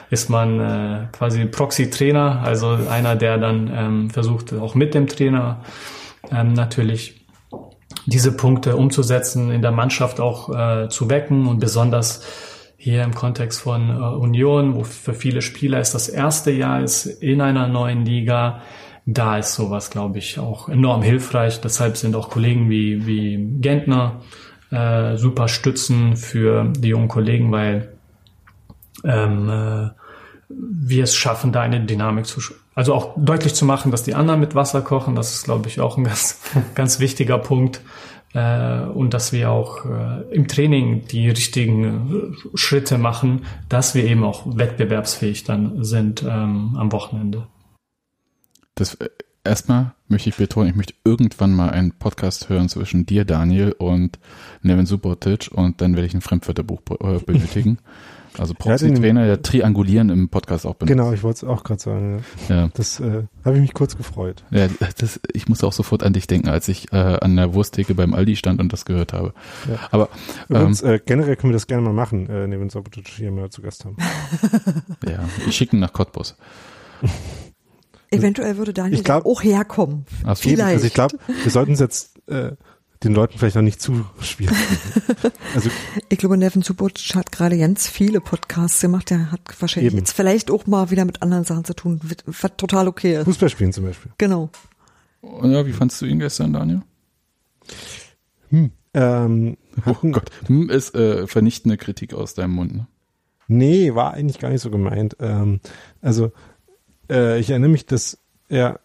ist man äh, quasi Proxy-Trainer, also einer, der dann ähm, versucht, auch mit dem Trainer ähm, natürlich diese Punkte umzusetzen, in der Mannschaft auch äh, zu wecken und besonders hier im Kontext von äh, Union, wo für viele Spieler es das erste Jahr ist in einer neuen Liga, da ist sowas, glaube ich, auch enorm hilfreich. Deshalb sind auch Kollegen wie, wie Gentner äh, super Stützen für die jungen Kollegen, weil ähm, äh, wir es schaffen, da eine Dynamik zu, also auch deutlich zu machen, dass die anderen mit Wasser kochen. Das ist, glaube ich, auch ein [LAUGHS] ganz, ganz wichtiger Punkt. Äh, und dass wir auch äh, im Training die richtigen äh, Schritte machen, dass wir eben auch wettbewerbsfähig dann sind ähm, am Wochenende. Das erstmal möchte ich betonen, ich möchte irgendwann mal einen Podcast hören zwischen dir, Daniel, und Nevin Subotic und dann werde ich ein Fremdwörterbuch benötigen. [LAUGHS] Also Proxy-Trainer, der Triangulieren im Podcast auch benutzt. Genau, ich wollte es auch gerade sagen. Ja. Ja. Das äh, habe ich mich kurz gefreut. Ja, das, ich musste auch sofort an dich denken, als ich äh, an der Wursttheke beim Aldi stand und das gehört habe. Ja. Aber ähm, Übrigens, äh, generell können wir das gerne mal machen, äh, neben Sobotic hier mal zu Gast haben. [LAUGHS] ja, ich schicke ihn nach Cottbus. Eventuell würde Daniel Ich glaub- da auch herkommen. Ach. Vielleicht. Also ich glaube, wir sollten es jetzt äh, den Leuten vielleicht noch nicht zu schwierig [LAUGHS] machen. Also Ich glaube, Nevin Subotic hat gerade ganz viele Podcasts gemacht. Der hat wahrscheinlich Eben. jetzt vielleicht auch mal wieder mit anderen Sachen zu tun, was total okay ist. Fußball spielen zum Beispiel. Genau. Und ja, wie fandst du ihn gestern, Daniel? Ähm, Oh Gott, hm, ist äh, vernichtende Kritik aus deinem Mund. Ne? Nee, war eigentlich gar nicht so gemeint. Ähm, also äh, ich erinnere mich, dass er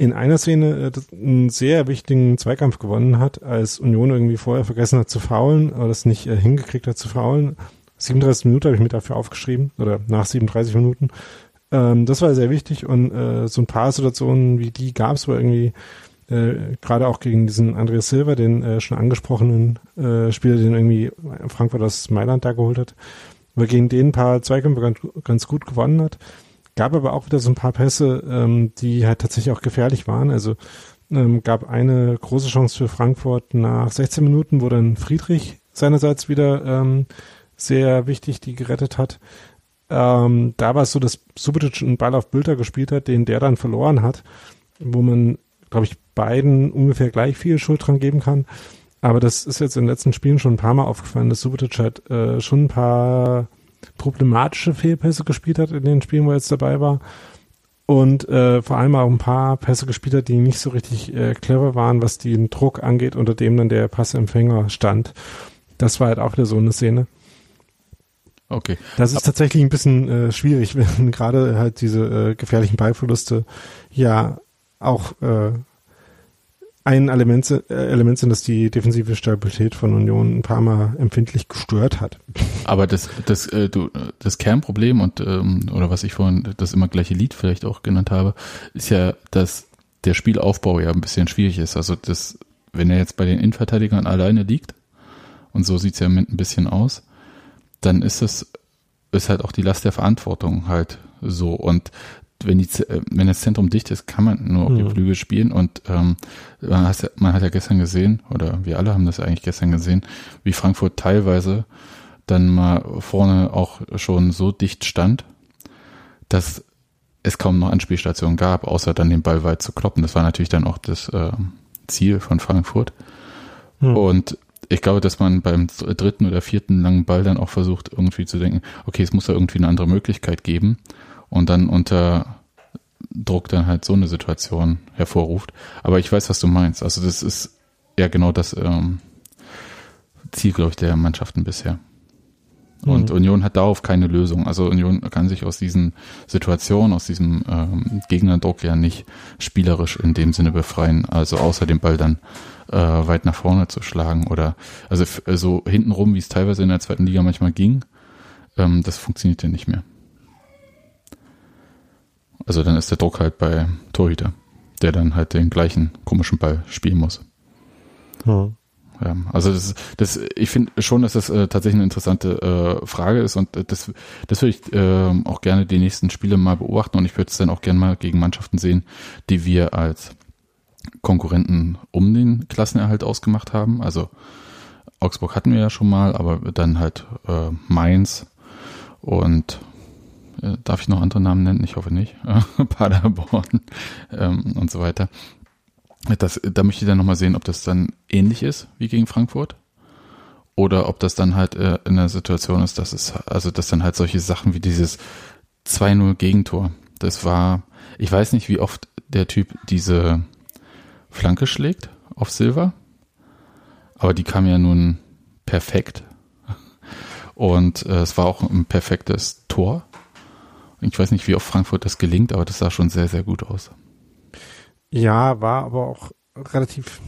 in einer Szene äh, einen sehr wichtigen Zweikampf gewonnen hat, als Union irgendwie vorher vergessen hat zu faulen oder es nicht äh, hingekriegt hat zu faulen. 37 Minuten habe ich mir dafür aufgeschrieben oder nach 37 Minuten. Ähm, das war sehr wichtig und äh, so ein paar Situationen wie die gab es, wo irgendwie äh, gerade auch gegen diesen Andreas Silva, den äh, schon angesprochenen äh, Spieler, den irgendwie Frankfurt aus Mailand da geholt hat, er gegen den ein paar Zweikämpfe ganz gut gewonnen hat. Gab aber auch wieder so ein paar Pässe, ähm, die halt tatsächlich auch gefährlich waren. Also ähm, gab eine große Chance für Frankfurt nach 16 Minuten, wo dann Friedrich seinerseits wieder ähm, sehr wichtig die gerettet hat. Ähm, da war es so, dass Subotic einen Ball auf Bülter gespielt hat, den der dann verloren hat, wo man, glaube ich, beiden ungefähr gleich viel Schuld dran geben kann. Aber das ist jetzt in den letzten Spielen schon ein paar Mal aufgefallen, dass Subotic halt äh, schon ein paar problematische Fehlpässe gespielt hat in den Spielen, wo er jetzt dabei war. Und äh, vor allem auch ein paar Pässe gespielt hat, die nicht so richtig äh, clever waren, was den Druck angeht, unter dem dann der Passempfänger stand. Das war halt auch wieder so eine Szene. Okay. Das ist tatsächlich ein bisschen äh, schwierig, [LAUGHS] wenn gerade halt diese äh, gefährlichen Ballverluste ja auch äh, ein Element, äh, Element sind, das die defensive Stabilität von Union ein paar Mal empfindlich gestört hat. Aber das, das, äh, du, das Kernproblem und ähm, oder was ich vorhin das immer gleiche Lied vielleicht auch genannt habe, ist ja, dass der Spielaufbau ja ein bisschen schwierig ist. Also das, wenn er jetzt bei den Innenverteidigern alleine liegt, und so sieht's ja im Moment ein bisschen aus, dann ist es ist halt auch die Last der Verantwortung halt so. Und wenn die äh, wenn das Zentrum dicht ist, kann man nur auf die Mhm. Flügel spielen. Und ähm, man, hat ja, man hat ja gestern gesehen, oder wir alle haben das eigentlich gestern gesehen, wie Frankfurt teilweise dann mal vorne auch schon so dicht stand, dass es kaum noch Anspielstationen gab, außer dann den Ball weit zu kloppen. Das war natürlich dann auch das äh, Ziel von Frankfurt. Hm. Und ich glaube, dass man beim dritten oder vierten langen Ball dann auch versucht, irgendwie zu denken, okay, es muss da irgendwie eine andere Möglichkeit geben und dann unter Druck dann halt so eine Situation hervorruft. Aber ich weiß, was du meinst. Also das ist ja genau das ähm, Ziel, glaube ich, der Mannschaften bisher. Und mhm. Union hat darauf keine Lösung. Also Union kann sich aus diesen Situationen, aus diesem ähm, Gegnerdruck ja nicht spielerisch in dem Sinne befreien. Also außer den Ball dann äh, weit nach vorne zu schlagen oder also so also hintenrum, wie es teilweise in der zweiten Liga manchmal ging, ähm, das funktioniert ja nicht mehr. Also dann ist der Druck halt bei Torhüter, der dann halt den gleichen komischen Ball spielen muss. Ja. Ja, also das, das ich finde schon, dass das äh, tatsächlich eine interessante äh, Frage ist und äh, das, das würde ich äh, auch gerne die nächsten Spiele mal beobachten und ich würde es dann auch gerne mal gegen Mannschaften sehen, die wir als Konkurrenten um den Klassenerhalt ausgemacht haben. Also Augsburg hatten wir ja schon mal, aber dann halt äh, Mainz und äh, darf ich noch andere Namen nennen? Ich hoffe nicht. [LAUGHS] Paderborn ähm, und so weiter. Das, da möchte ich dann nochmal sehen, ob das dann ähnlich ist wie gegen Frankfurt. Oder ob das dann halt äh, in der Situation ist, dass es, also dass dann halt solche Sachen wie dieses 2-0 Gegentor. Das war, ich weiß nicht, wie oft der Typ diese Flanke schlägt auf Silver. Aber die kam ja nun perfekt. Und äh, es war auch ein perfektes Tor. Ich weiß nicht, wie oft Frankfurt das gelingt, aber das sah schon sehr, sehr gut aus. Ja, war aber auch relativ,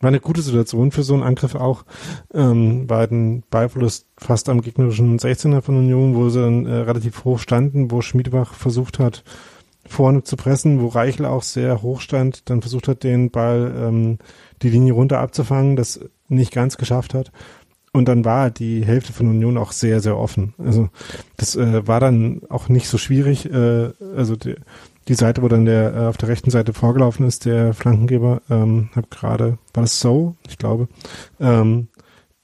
war eine gute Situation für so einen Angriff auch. Ähm, bei den Ballverlust fast am gegnerischen 16er von Union, wo sie dann äh, relativ hoch standen, wo Schmiedebach versucht hat, vorne zu pressen, wo Reichel auch sehr hoch stand, dann versucht hat, den Ball ähm, die Linie runter abzufangen, das nicht ganz geschafft hat. Und dann war die Hälfte von Union auch sehr, sehr offen. Also das äh, war dann auch nicht so schwierig. Äh, also die, die Seite, wo dann der äh, auf der rechten Seite vorgelaufen ist, der Flankengeber, ähm, hab gerade, war das so, ich glaube, ähm,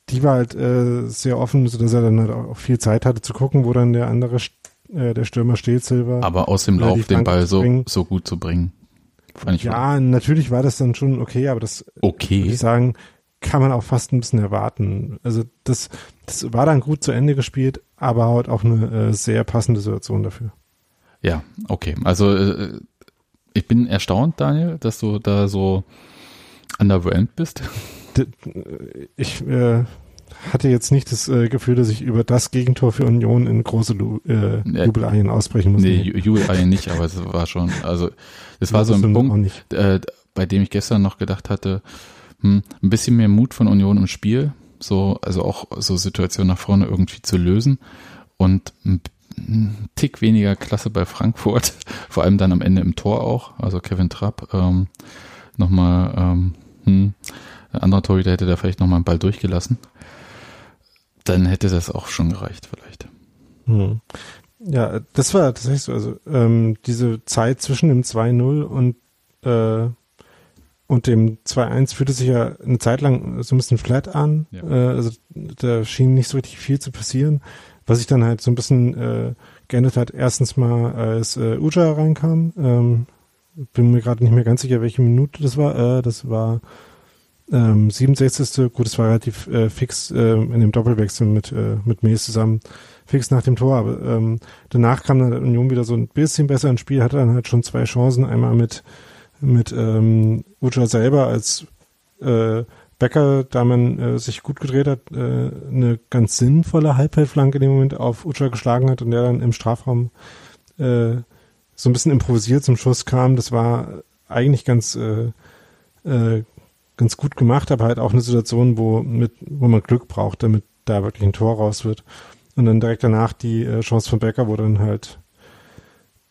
die war halt äh, sehr offen, sodass er dann halt auch viel Zeit hatte zu gucken, wo dann der andere, äh, der Stürmer steht, Silber. Aber aus dem Lauf den Ball so, so gut zu bringen. Fand ich ja, gut. natürlich war das dann schon okay, aber das okay. würde ich sagen, kann man auch fast ein bisschen erwarten. Also das, das war dann gut zu Ende gespielt, aber halt auch eine äh, sehr passende Situation dafür. Ja, okay. Also äh, ich bin erstaunt, Daniel, dass du da so underwhelmed bist. Ich äh, hatte jetzt nicht das äh, Gefühl, dass ich über das Gegentor für Union in große Lu äh, Jubelalien ausbrechen muss. Nee, Jubelalien nicht, aber es war schon, also es war so ein Punkt, äh, bei dem ich gestern noch gedacht hatte, hm, ein bisschen mehr Mut von Union im Spiel, so, also auch so Situationen nach vorne irgendwie zu lösen und ein Tick weniger Klasse bei Frankfurt, [LAUGHS] vor allem dann am Ende im Tor auch, also Kevin Trapp ähm, nochmal, ähm, hm, ein anderer Torhüter hätte da vielleicht nochmal einen Ball durchgelassen, dann hätte das auch schon gereicht vielleicht. Hm. Ja, das war tatsächlich so, also ähm, diese Zeit zwischen dem 2-0 und äh, und dem 2-1 fühlte sich ja eine Zeit lang so ein bisschen flat an. Ja. Äh, also da schien nicht so richtig viel zu passieren. Was sich dann halt so ein bisschen äh, geändert hat, erstens mal, als äh, Uja reinkam, ähm, bin mir gerade nicht mehr ganz sicher, welche Minute das war. Äh, das war ähm, 67. Gut, das war relativ äh, fix äh, in dem Doppelwechsel mit, äh, mit Mees zusammen, fix nach dem Tor. Aber ähm, danach kam dann Union wieder so ein bisschen besser ins Spiel, hatte dann halt schon zwei Chancen. Einmal mit, mit ähm, Uja selber als äh, Becker, da man äh, sich gut gedreht hat, äh, eine ganz sinnvolle Halbfeldflanke in dem Moment auf Ucha geschlagen hat und der dann im Strafraum äh, so ein bisschen improvisiert zum Schuss kam. Das war eigentlich ganz äh, äh, ganz gut gemacht, aber halt auch eine Situation, wo mit wo man Glück braucht, damit da wirklich ein Tor raus wird. Und dann direkt danach die äh, Chance von Becker, wo dann halt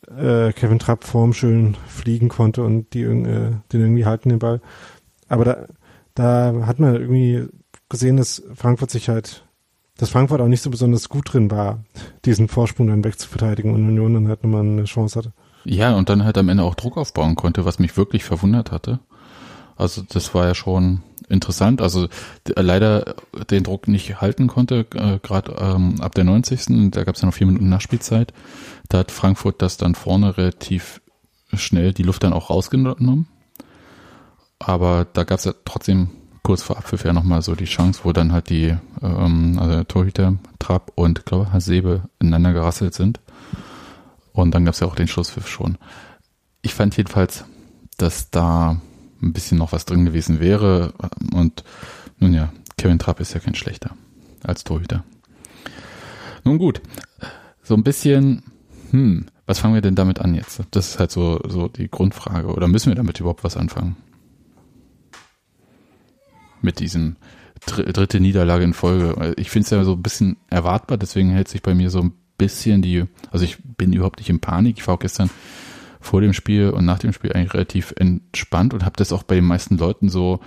äh, Kevin Trapp formschön fliegen konnte und die äh, den irgendwie halten den Ball. Aber da da hat man irgendwie gesehen, dass Frankfurt sich halt, dass Frankfurt auch nicht so besonders gut drin war, diesen Vorsprung dann wegzuverteidigen und Union dann halt nochmal eine Chance hatte. Ja, und dann halt am Ende auch Druck aufbauen konnte, was mich wirklich verwundert hatte. Also das war ja schon interessant. Also leider den Druck nicht halten konnte, äh, gerade ähm, ab der 90. Da gab es ja noch vier Minuten Nachspielzeit. Da hat Frankfurt das dann vorne relativ schnell die Luft dann auch rausgenommen aber da gab es ja trotzdem kurz vor Abpfiff ja nochmal so die Chance, wo dann halt die, ähm, also Torhüter, Trapp und, glaube Hasebe ineinander gerasselt sind. Und dann gab es ja auch den Schlusspfiff schon. Ich fand jedenfalls, dass da ein bisschen noch was drin gewesen wäre. Und nun ja, Kevin Trapp ist ja kein schlechter als Torhüter. Nun gut, so ein bisschen, hm, was fangen wir denn damit an jetzt? Das ist halt so, so die Grundfrage. Oder müssen wir damit überhaupt was anfangen? Mit diesem dr dritte Niederlage in Folge. Ich finde es ja so ein bisschen erwartbar, deswegen hält sich bei mir so ein bisschen die, also ich bin überhaupt nicht in Panik. Ich war auch gestern vor dem Spiel und nach dem Spiel eigentlich relativ entspannt und habe das auch bei den meisten Leuten so,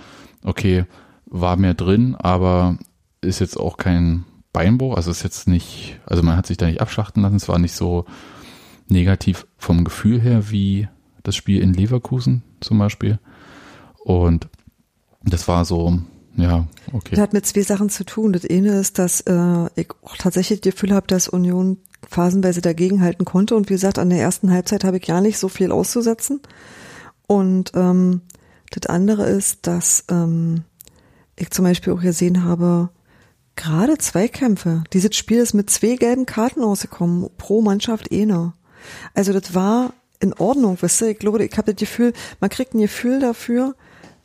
okay, war mehr drin, aber ist jetzt auch kein Beinbruch, also ist jetzt nicht, also man hat sich da nicht abschlachten lassen, es war nicht so negativ vom Gefühl her wie das Spiel in Leverkusen zum Beispiel. Und das war so, ja, okay. Das hat mit zwei Sachen zu tun. Das eine ist, dass äh, ich auch tatsächlich das Gefühl habe, dass Union phasenweise dagegenhalten konnte. Und wie gesagt, an der ersten Halbzeit habe ich gar nicht so viel auszusetzen. Und ähm, das andere ist, dass ähm, ich zum Beispiel auch gesehen habe, gerade Zweikämpfe. Dieses Spiel ist mit zwei gelben Karten rausgekommen, pro Mannschaft eine. Also das war in Ordnung, wisst ihr? Ich glaube, ich habe das Gefühl, man kriegt ein Gefühl dafür,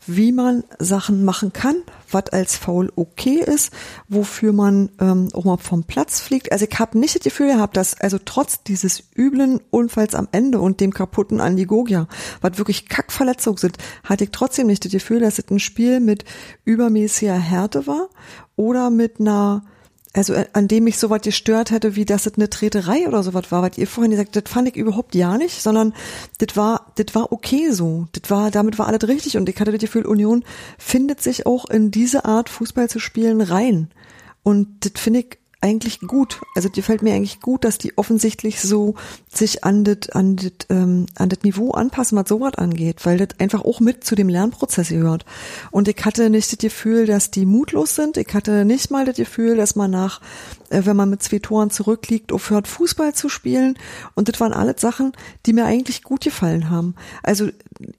wie man Sachen machen kann, was als faul okay ist, wofür man ähm, auch mal vom Platz fliegt. Also ich habe nicht das Gefühl gehabt, dass also trotz dieses üblen Unfalls am Ende und dem kaputten Andi Gogia, was wirklich Kackverletzungen sind, hatte ich trotzdem nicht das Gefühl, dass es ein Spiel mit übermäßiger Härte war oder mit einer also äh, an dem mich so was gestört hätte, wie dass es eine Treterei oder sowas war, was ihr vorhin gesagt das fand ich überhaupt ja nicht, sondern das war, das war okay so. Das war, damit war alles richtig und ich hatte das Gefühl, Union findet sich auch in diese Art Fußball zu spielen rein. Und das finde ich eigentlich gut. Also die fällt mir eigentlich gut, dass die offensichtlich so sich an das an das ähm, an das Niveau anpassen, was sowas angeht, weil das einfach auch mit zu dem Lernprozess gehört. Und ich hatte nicht das Gefühl, dass die mutlos sind. Ich hatte nicht mal das Gefühl, dass man nach äh, wenn man mit zwei Toren zurückliegt, aufhört Fußball zu spielen. Und das waren alles Sachen, die mir eigentlich gut gefallen haben. Also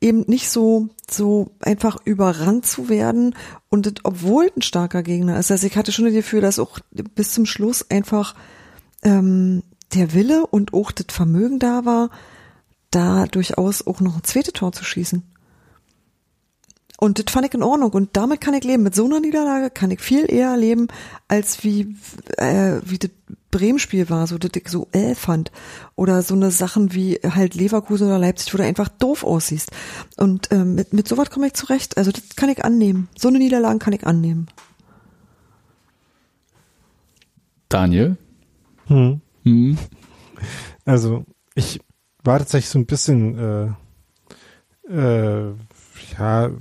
eben nicht so, so einfach überrannt zu werden und das, obwohl ein starker Gegner ist. Also ich hatte schon das Gefühl, dass auch bis zum Schluss einfach ähm, der Wille und auch das Vermögen da war, da durchaus auch noch ein zweites Tor zu schießen. Und das fand ich in Ordnung und damit kann ich leben. Mit so einer Niederlage kann ich viel eher leben, als wie, äh, wie das Bremen-Spiel war, so das ich so äh fand. Oder so eine Sachen wie halt Leverkusen oder Leipzig, wo du einfach doof aussiehst. Und äh, mit, mit sowas komme ich zurecht. Also das kann ich annehmen. So eine Niederlage kann ich annehmen. Daniel? Hm. Hm. Also ich war tatsächlich so ein bisschen äh, äh, ja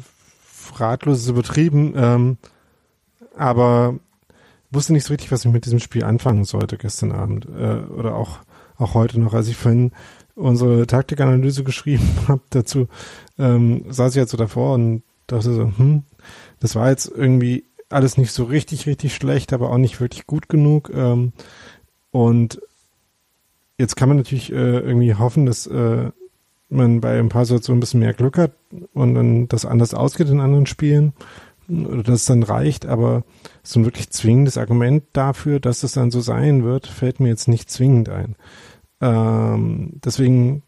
ratlos ist übertrieben, ähm, aber wusste nicht so richtig, was ich mit diesem Spiel anfangen sollte gestern Abend äh, oder auch auch heute noch, als ich vorhin unsere Taktikanalyse geschrieben [LAUGHS] habe dazu, ähm, saß ich jetzt so davor und dachte so, hm, das war jetzt irgendwie alles nicht so richtig, richtig schlecht, aber auch nicht wirklich gut genug. Ähm, und jetzt kann man natürlich äh, irgendwie hoffen, dass äh, man bei ein paar Situationen ein bisschen mehr Glück hat und dann das anders ausgeht in anderen Spielen oder dass es dann reicht, aber so ein wirklich zwingendes Argument dafür, dass es dann so sein wird, fällt mir jetzt nicht zwingend ein. Ähm, deswegen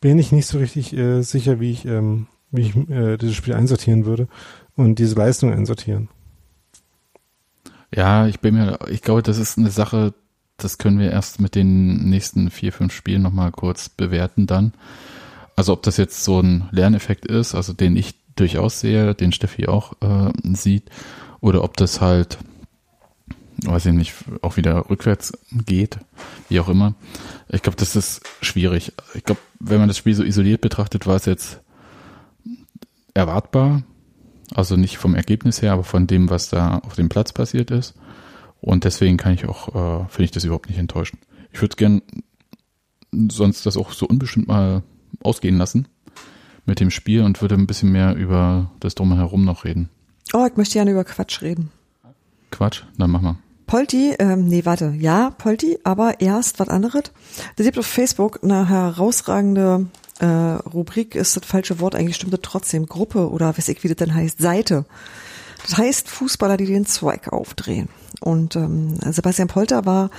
bin ich nicht so richtig äh, sicher, wie ich, ähm, wie ich äh, dieses Spiel einsortieren würde und diese Leistung einsortieren. Ja, ich bin mir, ich glaube, das ist eine Sache, das können wir erst mit den nächsten vier, fünf Spielen nochmal kurz bewerten dann. Also ob das jetzt so ein Lerneffekt ist, also den ich durchaus sehe, den Steffi auch äh, sieht, oder ob das halt, weiß ich nicht, auch wieder rückwärts geht, wie auch immer. Ich glaube, das ist schwierig. Ich glaube, wenn man das Spiel so isoliert betrachtet, war es jetzt erwartbar. Also nicht vom Ergebnis her, aber von dem, was da auf dem Platz passiert ist. Und deswegen kann ich auch, äh, finde ich das überhaupt nicht enttäuschend. Ich würde gern sonst das auch so unbestimmt mal ausgehen lassen mit dem Spiel und würde ein bisschen mehr über das Drumherum noch reden. Oh, ich möchte gerne über Quatsch reden. Quatsch? Dann mach mal. Polti, ähm, nee, warte, ja, Polti, aber erst was anderes. Da gibt auf Facebook eine herausragende äh, Rubrik, ist das falsche Wort, eigentlich stimmt das trotzdem, Gruppe oder weiß ich, wie das denn heißt, Seite. Das heißt Fußballer, die den Zweig aufdrehen. Und ähm, Sebastian Polter war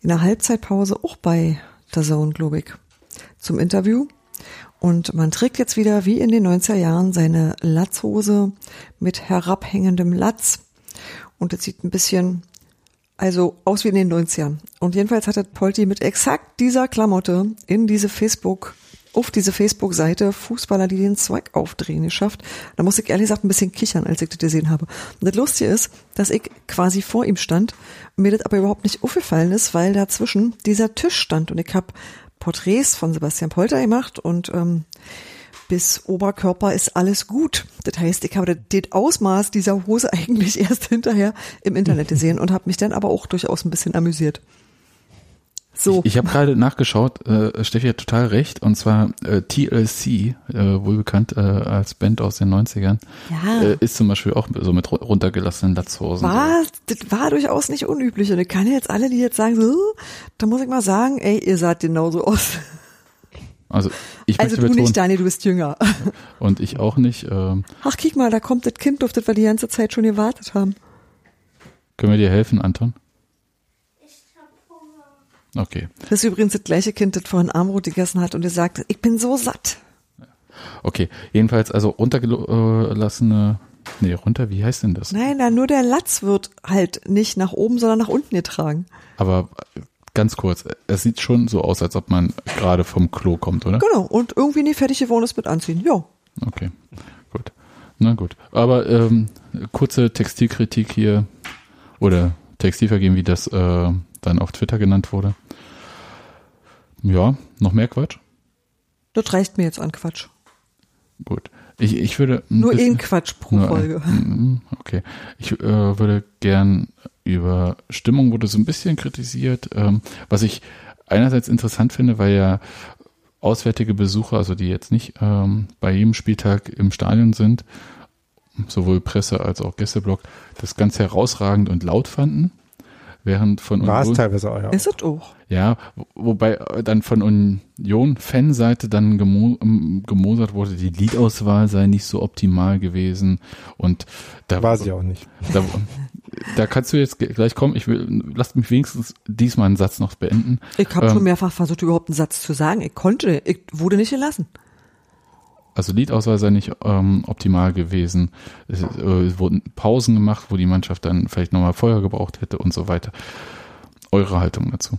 in der Halbzeitpause auch bei der Zone, glaube ich, zum Interview. Und man trägt jetzt wieder wie in den 90er Jahren seine Latzhose mit herabhängendem Latz. Und es sieht ein bisschen also aus wie in den 90ern. Und jedenfalls hatte Polti mit exakt dieser Klamotte in diese Facebook auf diese Facebook-Seite Fußballer, die den Zweig aufdrehen, geschafft. Da muss ich ehrlich gesagt ein bisschen kichern, als ich das gesehen habe. Und das Lustige ist, dass ich quasi vor ihm stand, mir das aber überhaupt nicht aufgefallen ist, weil dazwischen dieser Tisch stand und ich habe Porträts von Sebastian Polter gemacht und ähm, bis Oberkörper ist alles gut. Das heißt, ich habe das Ausmaß dieser Hose [LAUGHS] eigentlich erst hinterher im Internet gesehen und habe mich dann aber auch durchaus ein bisschen amüsiert. So. Ich, ich habe gerade nachgeschaut, äh, Steffi hat total recht, und zwar äh, TLC, äh, wohl bekannt äh, als Band aus den 90ern, ja. äh, ist zum Beispiel auch so mit runtergelassenen Latzhosen. War, das war durchaus nicht unüblich. Und ich kann jetzt alle, die jetzt sagen, so, da muss ich mal sagen, ey, ihr seht genauso aus. Also ich also du betonen, nicht, Daniel, du bist jünger. Und ich auch nicht. Ähm, Ach, kick mal, da kommt das Kind, auf das wir die ganze Zeit schon gewartet haben. Können wir dir helfen, Anton? Okay. Das ist übrigens das gleiche Kind, das vorhin Armbrot gegessen hat und ihr sagt, ich bin so satt. Okay, jedenfalls also runtergelassene, nee, runter, wie heißt denn das? Nein, nein, nur der Latz wird halt nicht nach oben, sondern nach unten getragen. Aber ganz kurz, es sieht schon so aus, als ob man gerade vom Klo kommt, oder? Genau, und irgendwie nie fertig geworden ist mit anziehen, ja. Okay, gut. Na gut. Aber ähm, kurze Textilkritik hier oder Textilvergehen, wie das äh, dann auf Twitter genannt wurde. Ja, noch mehr Quatsch? Das reicht mir jetzt an Quatsch. Gut. Ich, ich würde. Nur ein Quatsch pro nur, Folge. [LAUGHS] Mm, okay. Ich äh, würde gern über Stimmung wurde so ein bisschen kritisiert, ähm, was ich einerseits interessant finde, weil ja auswärtige Besucher, also die jetzt nicht ähm, bei jedem Spieltag im Stadion sind, sowohl Presse als auch Gästeblock, das ganz herausragend und laut fanden während von War es teilweise auch, ja. Ist es auch. Ja, wobei dann von Union-Fanseite dann gemo ähm, gemosert wurde, die Liedauswahl sei nicht so optimal gewesen und da war sie auch nicht. Da, da kannst du jetzt gleich kommen. Ich will, lass mich wenigstens diesmal einen Satz noch beenden. Ich habe ähm, schon mehrfach versucht, überhaupt einen Satz zu sagen. Ich konnte, ich wurde nicht gelassen also Liedauswahl sei nicht ähm, optimal gewesen. Es, äh, wurden Pausen gemacht, wo die Mannschaft dann vielleicht nochmal Feuer gebraucht hätte und so weiter. Eure Haltung dazu?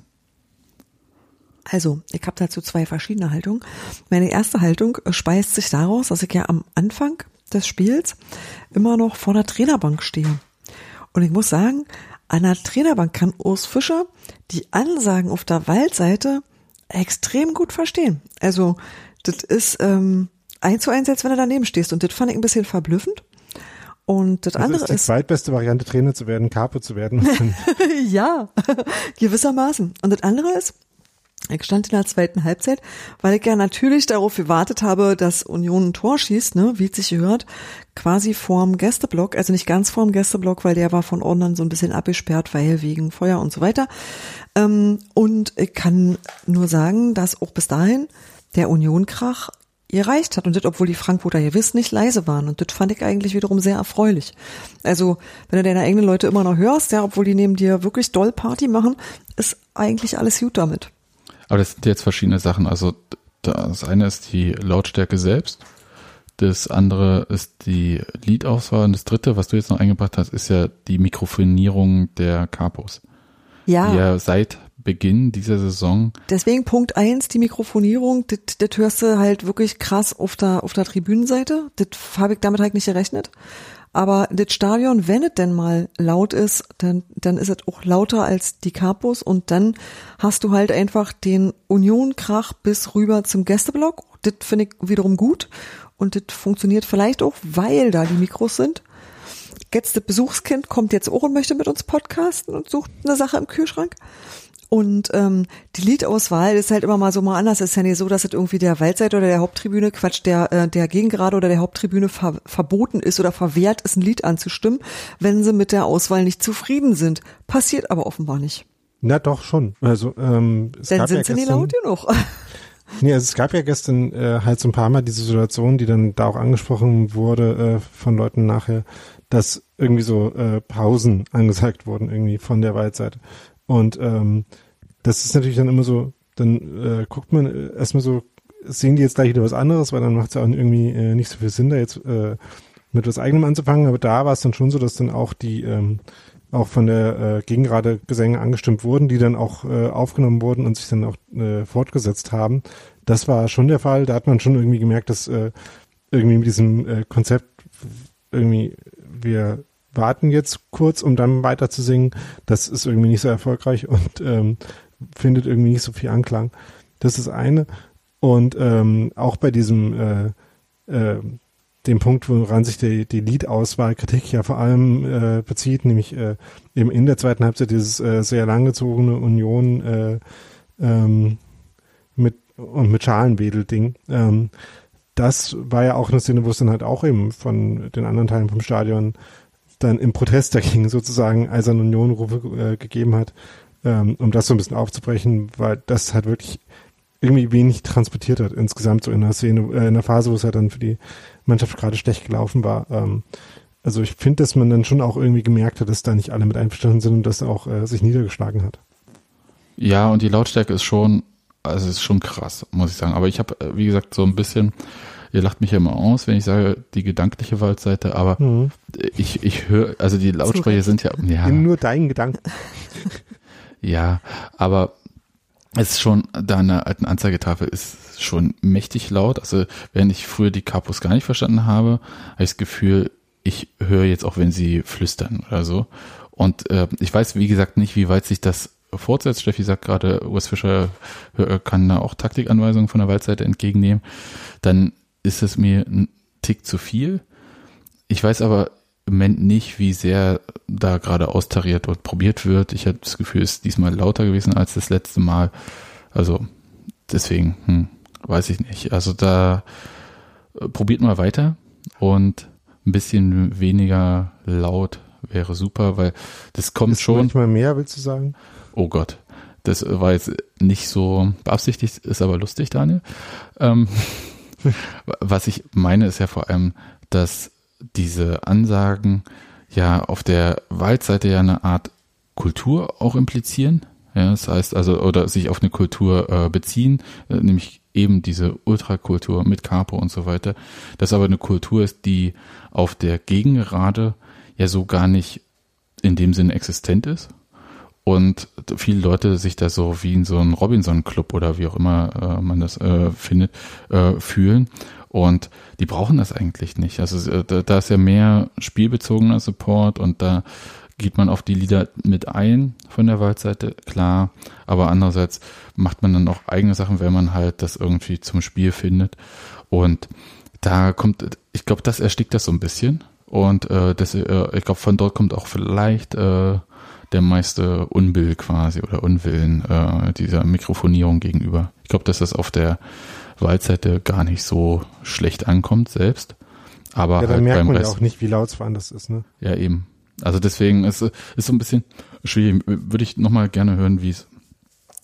Also, ich habe dazu zwei verschiedene Haltungen. Meine erste Haltung speist sich daraus, dass ich ja am Anfang des Spiels immer noch vor der Trainerbank stehe. Und ich muss sagen, an der Trainerbank kann Urs Fischer die Ansagen auf der Waldseite extrem gut verstehen. Also, das ist, ähm, eins zu eins, als wenn du daneben stehst. Und das fand ich ein bisschen verblüffend. Und das, das andere ist die ist, zweitbeste Variante, Trainer zu werden, Capo zu werden. [LAUGHS] ja, [LAUGHS] gewissermaßen. Und das andere ist, ich stand in der zweiten Halbzeit, weil ich ja natürlich darauf gewartet habe, dass Union ein Tor schießt, ne, wie es sich gehört, quasi vorm Gästeblock, also nicht ganz vorm Gästeblock, weil der war von Ordnern so ein bisschen abgesperrt, weil wegen Feuer und so weiter. Ähm, und ich kann nur sagen, dass auch bis dahin der Union-Krach erreicht hat und das, obwohl die Frankfurter ihr wisst, nicht leise waren. Und das fand ich eigentlich wiederum sehr erfreulich. Also, wenn du deine eigenen Leute immer noch hörst, ja, obwohl die neben dir wirklich doll Party machen, ist eigentlich alles gut damit. Aber das sind jetzt verschiedene Sachen. Also, das eine ist die Lautstärke selbst. Das andere ist die Liedauswahl. Und das dritte, was du jetzt noch eingebracht hast, ist ja die Mikrofonierung der Capos. Ja. Die ja seit Beginn dieser Saison. Deswegen Punkt eins, die Mikrofonierung, das, das hörst du halt wirklich krass auf der, auf der Tribünenseite. Das habe ich damit halt nicht gerechnet. Aber das Stadion, wenn es denn mal laut ist, dann, dann ist es auch lauter als die Capos und dann hast du halt einfach den Union-Krach bis rüber zum Gästeblock. Das finde ich wiederum gut und das funktioniert vielleicht auch, weil da die Mikros sind. Jetzt das Besuchskind kommt jetzt auch und möchte mit uns podcasten und sucht eine Sache im Kühlschrank. Und ähm, die Liedauswahl ist halt immer mal so mal anders. Es ist ja nicht so, dass es irgendwie der Waldseite oder der Haupttribüne, Quatsch, der, äh, der Gegengrade oder der Haupttribüne ver verboten ist oder verwehrt ist, ein Lied anzustimmen, wenn sie mit der Auswahl nicht zufrieden sind. Passiert aber offenbar nicht. Na doch schon. Also ähm, es Dann sind ja sie nicht laut genug. Nee, also es gab ja gestern äh, halt so ein paar Mal diese Situation, die dann da auch angesprochen wurde äh, von Leuten nachher, dass irgendwie so äh, Pausen angesagt wurden irgendwie von der Waldseite. Und ähm, das ist natürlich dann immer so, dann äh, guckt man äh, erstmal so, sehen die jetzt gleich wieder was anderes, weil dann macht es ja auch irgendwie äh, nicht so viel Sinn, da jetzt äh, mit was eigenem anzufangen. Aber da war es dann schon so, dass dann auch die ähm, auch von der äh, Gegenrate Gesänge angestimmt wurden, die dann auch äh, aufgenommen wurden und sich dann auch äh, fortgesetzt haben. Das war schon der Fall. Da hat man schon irgendwie gemerkt, dass äh, irgendwie mit diesem äh, Konzept irgendwie wir warten jetzt kurz, um dann weiter zu singen. Das ist irgendwie nicht so erfolgreich und ähm, findet irgendwie nicht so viel Anklang. Das ist eine. Und ähm, auch bei diesem äh, äh, dem Punkt, woran sich die, die Liedauswahlkritik ja vor allem äh, bezieht, nämlich äh, eben in der zweiten Halbzeit dieses äh, sehr langgezogene Union äh, ähm, mit und mit Schalenwedel-Ding. Ähm, das war ja auch eine Szene, wo es dann halt auch eben von den anderen Teilen vom Stadion dann im Protest dagegen sozusagen Eisern Union-Rufe äh, gegeben hat, ähm, um das so ein bisschen aufzubrechen, weil das halt wirklich irgendwie wenig transportiert hat insgesamt so in der Szene, äh, in der Phase, wo es halt dann für die Mannschaft gerade schlecht gelaufen war. Ähm, also ich finde, dass man dann schon auch irgendwie gemerkt hat, dass da nicht alle mit einverstanden sind und das auch äh, sich niedergeschlagen hat. Ja, und die Lautstärke ist schon, also ist schon krass, muss ich sagen. Aber ich habe, äh, wie gesagt, so ein bisschen, ihr lacht mich ja immer aus, wenn ich sage, die gedankliche Waldseite, aber mhm. ich, ich höre, also die Lautsprecher sind ja, ja. Nur deinen Gedanken. [LAUGHS] ja, aber es ist schon, da eine alten Anzeigetafel ist schon mächtig laut. Also während ich früher die Kapus gar nicht verstanden habe, habe ich das Gefühl, ich höre jetzt auch, wenn sie flüstern oder so. Und äh, ich weiß, wie gesagt, nicht, wie weit sich das fortsetzt. Steffi sagt gerade, Urs Fischer kann da auch Taktikanweisungen von der Waldseite entgegennehmen. Dann ist es mir ein Tick zu viel. Ich weiß aber im Moment nicht, wie sehr da gerade austariert und probiert wird. Ich habe das Gefühl, es ist diesmal lauter gewesen als das letzte Mal. Also deswegen, hm, weiß ich nicht. Also da äh, probiert mal weiter und ein bisschen weniger laut wäre super, weil das kommt ist schon. Manchmal mehr, willst du sagen? Oh Gott. Das war jetzt nicht so beabsichtigt, ist aber lustig, Daniel. Ähm, [LAUGHS] was ich meine, ist ja vor allem, dass diese Ansagen ja auf der Waldseite ja eine Art Kultur auch implizieren. Ja, das heißt also, oder sich auf eine Kultur äh, beziehen, äh, nämlich eben diese Ultrakultur mit Capo und so weiter. Das aber eine Kultur ist, die auf der Gegengerade ja so gar nicht in dem Sinne existent ist. Und viele Leute sich da so wie in so einem Robinson-Club oder wie auch immer äh, man das äh, findet, äh, fühlen. Und die brauchen das eigentlich nicht. Also äh, da, ist ja mehr spielbezogener Support und da geht man auf die Lieder mit ein von der Waldseite, klar. Aber andererseits macht man dann auch eigene Sachen, wenn man halt das irgendwie zum Spiel findet. Und da kommt, ich glaube, das erstickt das so ein bisschen. Und äh, das, äh, ich glaube, von dort kommt auch vielleicht äh, der meiste Unbill quasi oder Unwillen äh, dieser Mikrofonierung gegenüber. Ich glaube, dass das auf der Waldseite gar nicht so schlecht ankommt selbst. Aber ja, dann halt merkt man Rest, ja auch nicht, wie laut es woanders ist, ne? Ja, eben. Also deswegen ist ist so ein bisschen schwierig. Würde ich nochmal gerne hören, wie es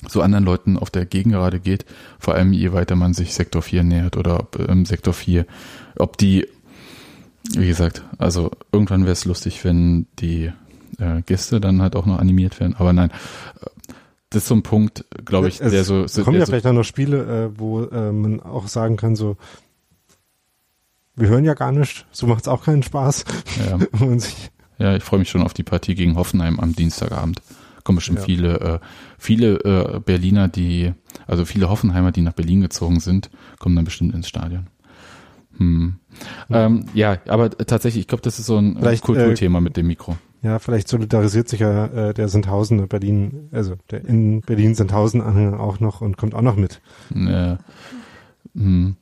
so anderen Leuten auf der Gegengerade geht. Vor allem je weiter man sich Sektor 4 nähert oder ob im Sektor 4, ob die, wie gesagt, also irgendwann wäre es lustig, wenn die äh, Gäste dann halt auch noch animiert werden. Aber nein, das ist so ein Punkt, glaube ich, es der so. Es kommen ja so vielleicht auch noch Spiele, äh, wo äh, man auch sagen kann, so, wir hören ja gar nicht, so macht es auch keinen Spaß. Ja, [LAUGHS] ja ich freue mich schon auf die Partie gegen Hoffenheim am Dienstagabend. Kommen bestimmt ja. viele, äh, viele äh, Berliner, die, also viele Hoffenheimer, die nach Berlin gezogen sind, kommen dann bestimmt ins Stadion. Hm. Ja. Ähm, ja, aber tatsächlich, ich glaube, das ist so ein Vielleicht, Kulturthema äh, mit dem Mikro. Ja, vielleicht solidarisiert sich ja äh, der Sandhausen Berlin, also der in Berlin Sandhausen Anhänger auch noch und kommt auch noch mit. Ja, hm.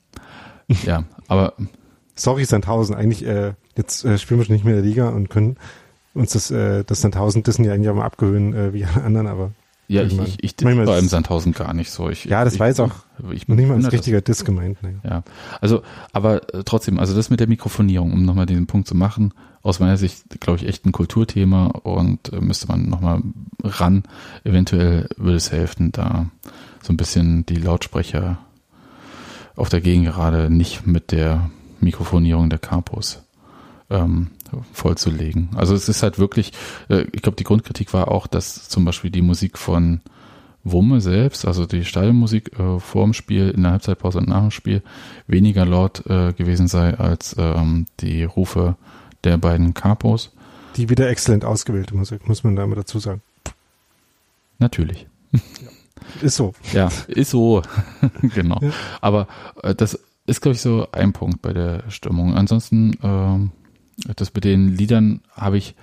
ja aber sorry Sandhausen, eigentlich äh, jetzt äh, spielen wir schon nicht mehr in der Liga und können uns das äh, das Sandhausen Dissen ja eigentlich auch mal abgewöhnen äh, wie alle anderen, aber ja, ich, ich, ich diss bei einem Sandhausen gar nicht so. Ich, ja, das ich, jetzt auch ich nicht mal als richtiger Diss gemeint. Ne. Ja, also, aber äh, trotzdem, also das mit der Mikrofonierung, um nochmal diesen Punkt zu machen, aus meiner Sicht, glaube ich, echt ein Kulturthema und äh, müsste man nochmal ran. Eventuell würde es helfen, da so ein bisschen die Lautsprecher auf der Gegengerade nicht mit der Mikrofonierung der Capos ähm, vollzulegen. Also es ist halt wirklich, äh, ich glaube, die Grundkritik war auch, dass zum Beispiel die Musik von Wumme selbst, also die Stadionmusik äh, vor dem Spiel, in der Halbzeitpause und nach dem Spiel, weniger laut äh, gewesen sei als ähm, die Rufe der beiden Capos. Die wieder exzellent ausgewählte Musik, muss man da mal dazu sagen. Natürlich. [LAUGHS] Ist so. Ja, ist so. [LAUGHS] genau. Ja. Aber äh, das ist, glaube ich, so ein Punkt bei der Stimmung. Ansonsten, äh, das mit den Liedern habe ich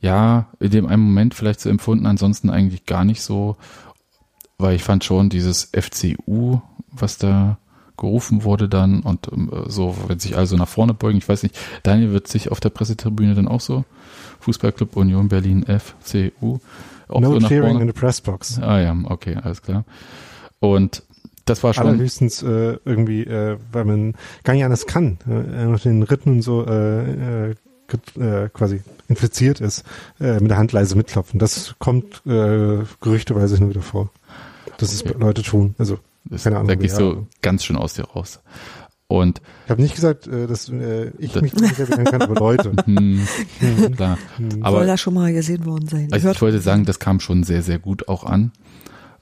ja in dem einen Moment vielleicht so empfunden, ansonsten eigentlich gar nicht so weil ich fand schon dieses FCU, was da gerufen wurde dann und ähm, so, wenn sich also nach vorne beugen, ich weiß nicht, Daniel wird sich auf der Pressetribüne dann auch so, Fußballclub Union Berlin FCU, auch no so nach vorne. in the pressbox. Ah ja, okay, alles klar. Und das war schon. Allerhöchstens äh, irgendwie, äh, weil man gar nicht anders kann, äh, nach den Ritten und so äh, äh, äh, quasi infiziert ist, äh, mit der Hand leise mitklopfen. Das kommt äh, gerüchteweise nur wieder vor dass es Leute tun. Also, das, keine Ahnung. Da gehst du ganz schön aus dir raus. Und ich habe nicht gesagt, äh, dass äh, ich mich nicht erinnern kann, aber Leute. [LAUGHS] hm, klar. Hm. Aber, Soll da schon mal gesehen worden sein. Also ich wollte sagen, das kam schon sehr, sehr gut auch an.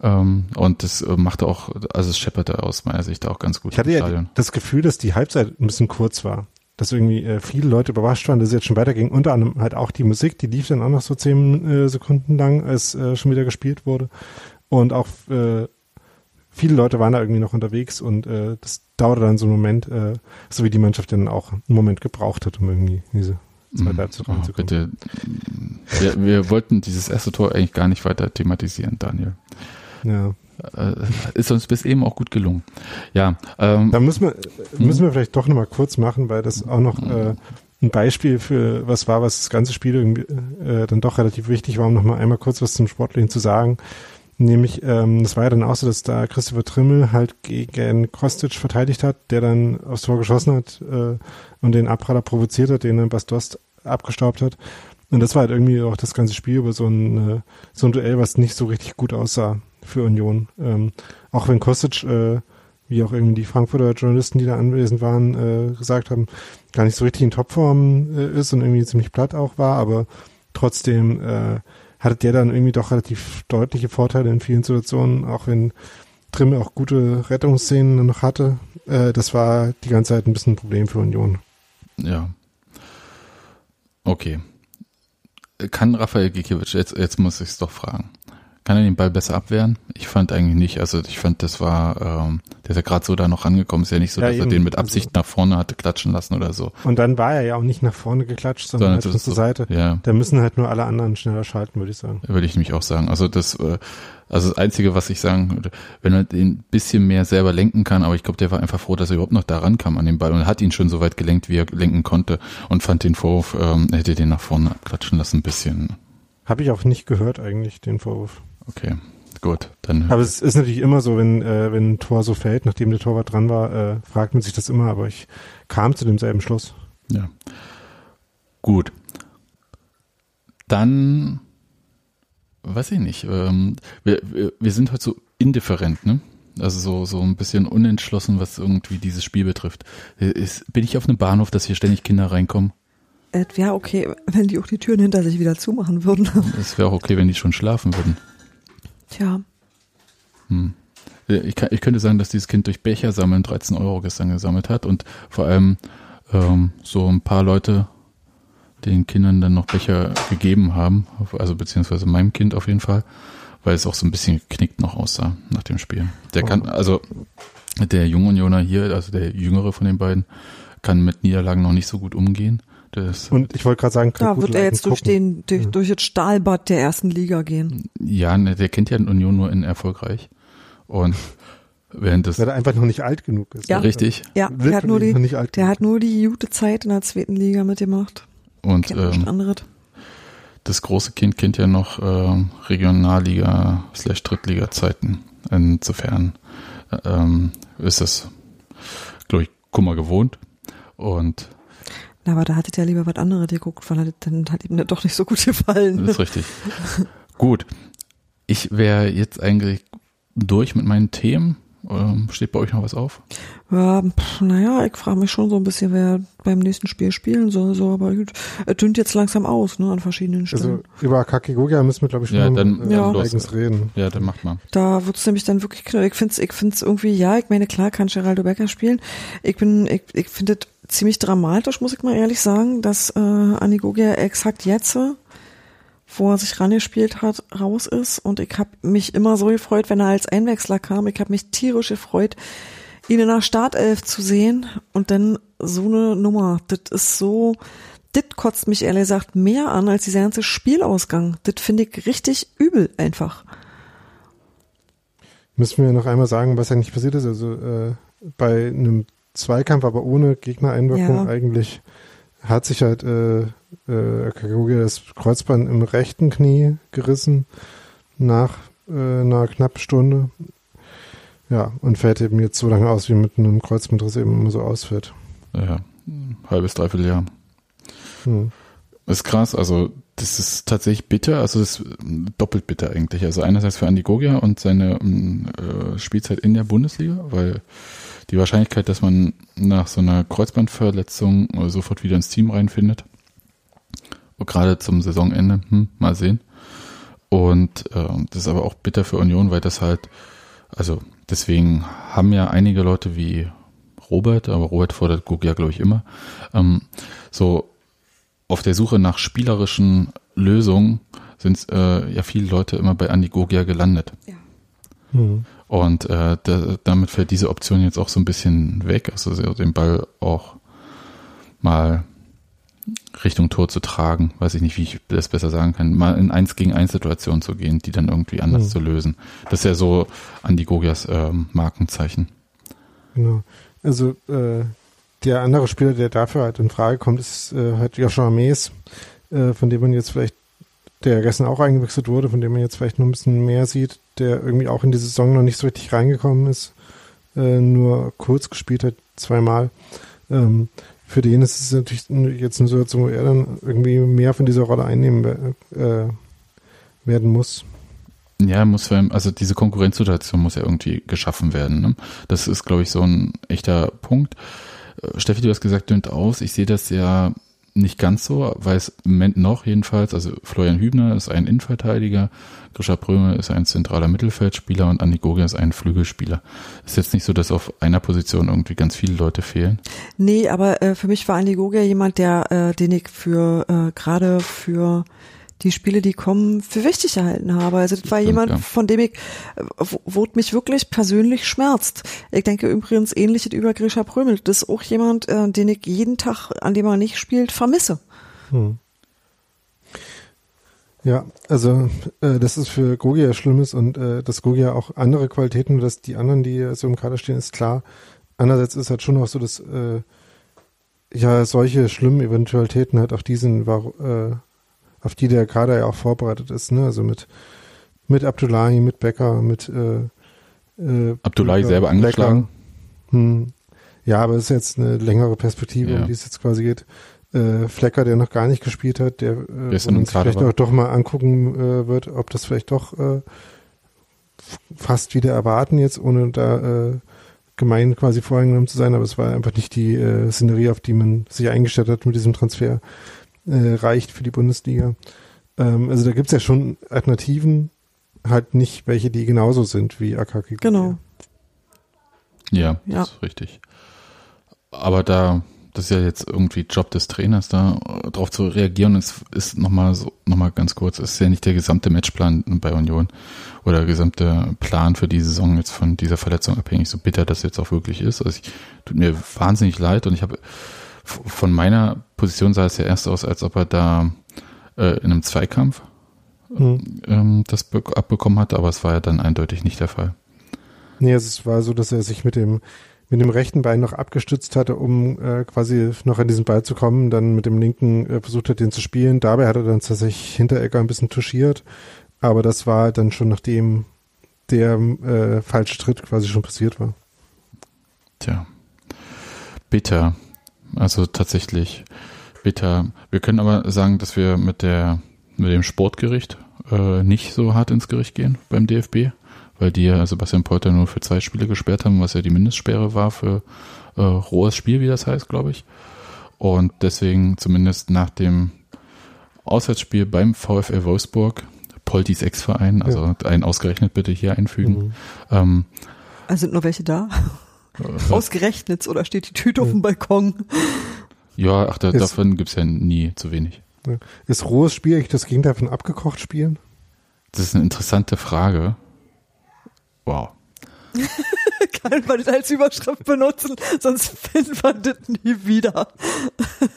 Ähm, und das äh, machte auch, also es schepperte aus meiner Sicht auch ganz gut. Ich hatte ja das Gefühl, dass die Halbzeit ein bisschen kurz war. Dass irgendwie äh, viele Leute überrascht waren, dass es jetzt schon weiterging. Unter anderem halt auch die Musik, die lief dann auch noch so zehn äh, Sekunden lang, als schon wieder gespielt wurde. Und auch viele Leute waren da irgendwie noch unterwegs und äh, das dauerte dann so einen Moment, äh, so wie die Mannschaft dann auch einen Moment gebraucht hat, um irgendwie diese zweite mhm. Halbzeit oh, Bitte. Wir, wir wollten dieses erste Tor eigentlich gar nicht weiter thematisieren, Daniel. Ja. Äh, ist uns bis eben auch gut gelungen. Ja. Ähm, da müssen wir, müssen wir vielleicht doch nochmal kurz machen, weil das auch noch äh, ein Beispiel für was war, was das ganze Spiel irgendwie äh, dann doch relativ wichtig war, um nochmal einmal kurz was zum Sportlichen zu sagen. Nämlich, ähm, das war ja dann auch so, dass da Christopher Trimmel halt gegen Kostic verteidigt hat, der dann aufs Tor geschossen hat äh, und den Abpraller provoziert hat, den dann Bastost abgestaubt hat. Und das war halt irgendwie auch das ganze Spiel über so ein, äh, so ein Duell, was nicht so richtig gut aussah für Union. Ähm, auch wenn Kostic, äh, wie auch irgendwie die Frankfurter Journalisten, die da anwesend waren, äh, gesagt haben, gar nicht so richtig in Topform äh, ist und irgendwie ziemlich platt auch war, aber trotzdem äh, hatte der dann irgendwie doch relativ deutliche Vorteile in vielen Situationen, auch wenn Trimme auch gute Rettungsszenen noch hatte. Äh, das war die ganze Zeit ein bisschen ein Problem für Union. Ja. Okay. Kann Raphael Gikiewicz, jetzt, jetzt muss ich es doch fragen, kann er den Ball besser abwehren? Ich fand eigentlich nicht. Also ich fand, das war, ähm, der ist ja gerade so da noch rangekommen. Ist ja nicht so, ja, dass eben. er den mit Absicht also. nach vorne hatte klatschen lassen oder so. Und dann war er ja auch nicht nach vorne geklatscht, sondern, sondern halt zur so, Seite. Ja. Da müssen halt nur alle anderen schneller schalten, würde ich sagen. Würde ich nämlich auch sagen. Also das, äh, also das Einzige, was ich sagen würde, wenn er den ein bisschen mehr selber lenken kann, aber ich glaube, der war einfach froh, dass er überhaupt noch da rankam an den Ball und hat ihn schon so weit gelenkt, wie er lenken konnte und fand den Vorwurf, ähm, er hätte den nach vorne abklatschen lassen, ein bisschen. Habe ich auch nicht gehört eigentlich, den Vorwurf. Okay, gut. Dann. Aber es ist natürlich immer so, wenn, äh, wenn ein Tor so fällt, nachdem der Torwart dran war, äh, fragt man sich das immer, aber ich kam zu demselben Schluss. Ja. Gut. Dann, weiß ich nicht, ähm, wir, wir, wir sind heute so indifferent, ne? Also so, so ein bisschen unentschlossen, was irgendwie dieses Spiel betrifft. Ist, bin ich auf einem Bahnhof, dass hier ständig Kinder reinkommen? Es wäre okay, wenn die auch die Türen hinter sich wieder zumachen würden. Es wäre auch okay, wenn die schon schlafen würden. Tja. Hm. Ich, kann, ich könnte sagen, dass dieses Kind durch Becher sammeln 13 Euro gestern gesammelt hat und vor allem ähm, so ein paar Leute den Kindern dann noch Becher gegeben haben, also beziehungsweise meinem Kind auf jeden Fall, weil es auch so ein bisschen geknickt noch aussah nach dem Spiel. Der kann, oh. also der Jungunioner hier, also der jüngere von den beiden, kann mit Niederlagen noch nicht so gut umgehen. Das und ich wollte gerade sagen, da wird er jetzt durch den durch, ja. durch das Stahlbad der ersten Liga gehen. Ja, ne, der kennt ja Union nur in erfolgreich und während das weil er einfach noch nicht alt genug ist. Ja, richtig. Ja, der hat nur die der hat nur die gute Zeit in der zweiten Liga mitgemacht. Und ähm, das große Kind kennt ja noch äh, Regionalliga slash Drittliga Zeiten. Insofern ähm, ist das, glaube ich, Kummer gewohnt und na, aber da hattet ihr ja lieber was anderes geguckt, weil dann hat ihm doch nicht so gut gefallen. Das ist richtig. gut. Ich wäre jetzt eigentlich durch mit meinen Themen. Ähm, steht bei euch noch was auf? Ja, pff, naja, ich frage mich schon so ein bisschen, wer beim nächsten Spiel spielen soll, so, aber gut, er dünnt jetzt langsam aus, ne, an verschiedenen Stellen. Also über Akakigogia müssen wir, glaube ich, schon Ja, mal dann- äh, Ja. eigens reden. Ja, dann macht mal. Da wird's nämlich dann wirklich knapp. Ich find's, ich find's irgendwie, ja, ich meine, klar kann Geraldo Becker spielen. Ich bin, ich, ich finde es ziemlich dramatisch, muss ich mal ehrlich sagen, dass äh, Anigogia exakt jetzt, äh, wo er sich rangespielt hat, raus ist. Und ich habe mich immer so gefreut, wenn er als Einwechsler kam. Ich habe mich tierisch gefreut, ihn in der Startelf zu sehen. Und dann so eine Nummer. Das ist so, das kotzt mich ehrlich gesagt mehr an als dieser ganze Spielausgang. Das finde ich richtig übel einfach. Müssen wir noch einmal sagen, was eigentlich passiert ist. Also äh, bei einem Zweikampf, aber ohne Gegnereinwirkung Ja. eigentlich, hat sich halt äh, äh, das Kreuzband im rechten Knie gerissen nach äh, einer knappen Stunde. Ja, und fällt eben jetzt so lange aus, wie mit einem Kreuzbandriss eben immer so ausfällt. Ja, halbes, dreiviertel Jahr. Hm. Das ist krass, also das ist tatsächlich bitter, also das ist doppelt bitter eigentlich. Also einerseits für Andi Gogia und seine ähm, äh, Spielzeit in der Bundesliga, weil die Wahrscheinlichkeit, dass man nach so einer Kreuzbandverletzung sofort wieder ins Team reinfindet, gerade zum Saisonende, hm, mal sehen. Und äh, das ist aber auch bitter für Union, weil das halt, also deswegen haben ja einige Leute wie Robert, aber Robert fordert Gogia, glaube ich, immer, ähm, so auf der Suche nach spielerischen Lösungen sind äh, ja viele Leute immer bei Andi Gogia gelandet. Hm. Und äh, da, damit fällt diese Option jetzt auch so ein bisschen weg, also so den Ball auch mal Richtung Tor zu tragen, weiß ich nicht, wie ich das besser sagen kann, mal in eins gegen eins Situationen zu gehen, die dann irgendwie anders Hm. zu lösen. Das ist ja so Andi Gogias ähm, Markenzeichen. Genau. Also äh, der andere Spieler, der dafür halt in Frage kommt, ist äh, halt Joshua Mees, äh, von dem man jetzt vielleicht, der gestern auch eingewechselt wurde, von dem man jetzt vielleicht noch ein bisschen mehr sieht, der irgendwie auch in die Saison noch nicht so richtig reingekommen ist, äh, nur kurz gespielt hat, zweimal. Ähm, für den ist es natürlich jetzt eine Situation, wo er dann irgendwie mehr von dieser Rolle einnehmen äh, werden muss. Ja, muss ja, also diese Konkurrenzsituation muss ja irgendwie geschaffen werden. Ne? Das ist, glaube ich, so ein echter Punkt. Äh, Steffi, du hast gesagt, dünnt aus. Ich sehe das ja nicht ganz so, weil es im Moment noch jedenfalls, also Florian Hübner ist ein Innenverteidiger, Grisha Bröme ist ein zentraler Mittelfeldspieler und Andi Gogia ist ein Flügelspieler. Ist jetzt nicht so, dass auf einer Position irgendwie ganz viele Leute fehlen. Nee, aber äh, für mich war Andi Gogia jemand, der, äh, den ich für äh, gerade für die Spiele, die kommen, für wichtig erhalten habe. Also das war Stimmt, jemand, ja. von dem ich, wo, wo mich wirklich persönlich schmerzt. Ich denke übrigens ähnliches über Grisha Prömel. Das ist auch jemand, äh, den ich jeden Tag, an dem er nicht spielt, vermisse. Hm. Ja, also äh, das ist für Gogi ja Schlimmes und äh, dass Gogi ja auch andere Qualitäten, dass die anderen, die so im Kader stehen, ist klar. Andererseits ist halt schon noch so, dass äh, ja solche schlimmen Eventualitäten halt auf diesen, war, äh, auf die der Kader ja auch vorbereitet ist, ne? Also mit mit Abdullahi, mit Becker, mit äh, äh, Abdullahi selber Becker. angeschlagen. Hm. Ja, aber es ist jetzt eine längere Perspektive, Ja. um die es jetzt quasi geht. Äh, Flecker, der noch gar nicht gespielt hat, der, äh, sich Kader vielleicht auch doch mal angucken äh, wird, ob das vielleicht doch äh, fast wieder erwarten jetzt, ohne da äh, gemein quasi voreingenommen zu sein, aber es war einfach nicht die äh, Szenerie, auf die man sich eingestellt hat mit diesem Transfer, äh, reicht für die Bundesliga. Ähm, also da gibt's ja schon Alternativen, halt nicht welche, die genauso sind wie Akaki. Genau. Ja, Ja. das ist richtig. Aber da, das ist ja jetzt irgendwie Job des Trainers, da äh, drauf zu reagieren. Es ist nochmal so, nochmal ganz kurz, es ist ja nicht der gesamte Matchplan bei Union oder der gesamte Plan für die Saison jetzt von dieser Verletzung abhängig, so bitter das jetzt auch wirklich ist. Also ich, tut mir wahnsinnig leid und ich habe von meiner Position sah es ja erst aus, als ob er da äh, in einem Zweikampf Hm. ähm, das be- abbekommen hat, aber es war ja dann eindeutig nicht der Fall. Nee, es war so, dass er sich mit dem mit dem rechten Bein noch abgestützt hatte, um äh, quasi noch an diesen Ball zu kommen, dann mit dem linken äh, versucht hat, den zu spielen. Dabei hat er dann tatsächlich Hinterecker ein bisschen touchiert, aber das war dann schon nachdem der äh, falsche Tritt quasi schon passiert war. Tja, bitter. Also tatsächlich bitter. Wir können aber sagen, dass wir mit der mit dem Sportgericht äh, nicht so hart ins Gericht gehen beim DFB, weil die ja Sebastian Polter nur für zwei Spiele gesperrt haben, was ja die Mindestsperre war für äh, rohes Spiel, wie das heißt, glaube ich. Und deswegen zumindest nach dem Auswärtsspiel beim VfL Wolfsburg, Poltis Ex-Verein, also ja. einen ausgerechnet bitte hier einfügen. Mhm. Ähm, also sind noch welche da? [LAUGHS] Ausgerechnet oder steht die Tüte auf dem Balkon? Ja, ach, da, ist, davon gibt's ja nie zu wenig. Ist rohes Spiel eigentlich das Gegenteil von abgekocht spielen? Das ist eine interessante Frage. Wow. [LAUGHS] Kann man das als Überschrift benutzen, sonst finden wir das nie wieder. [LAUGHS]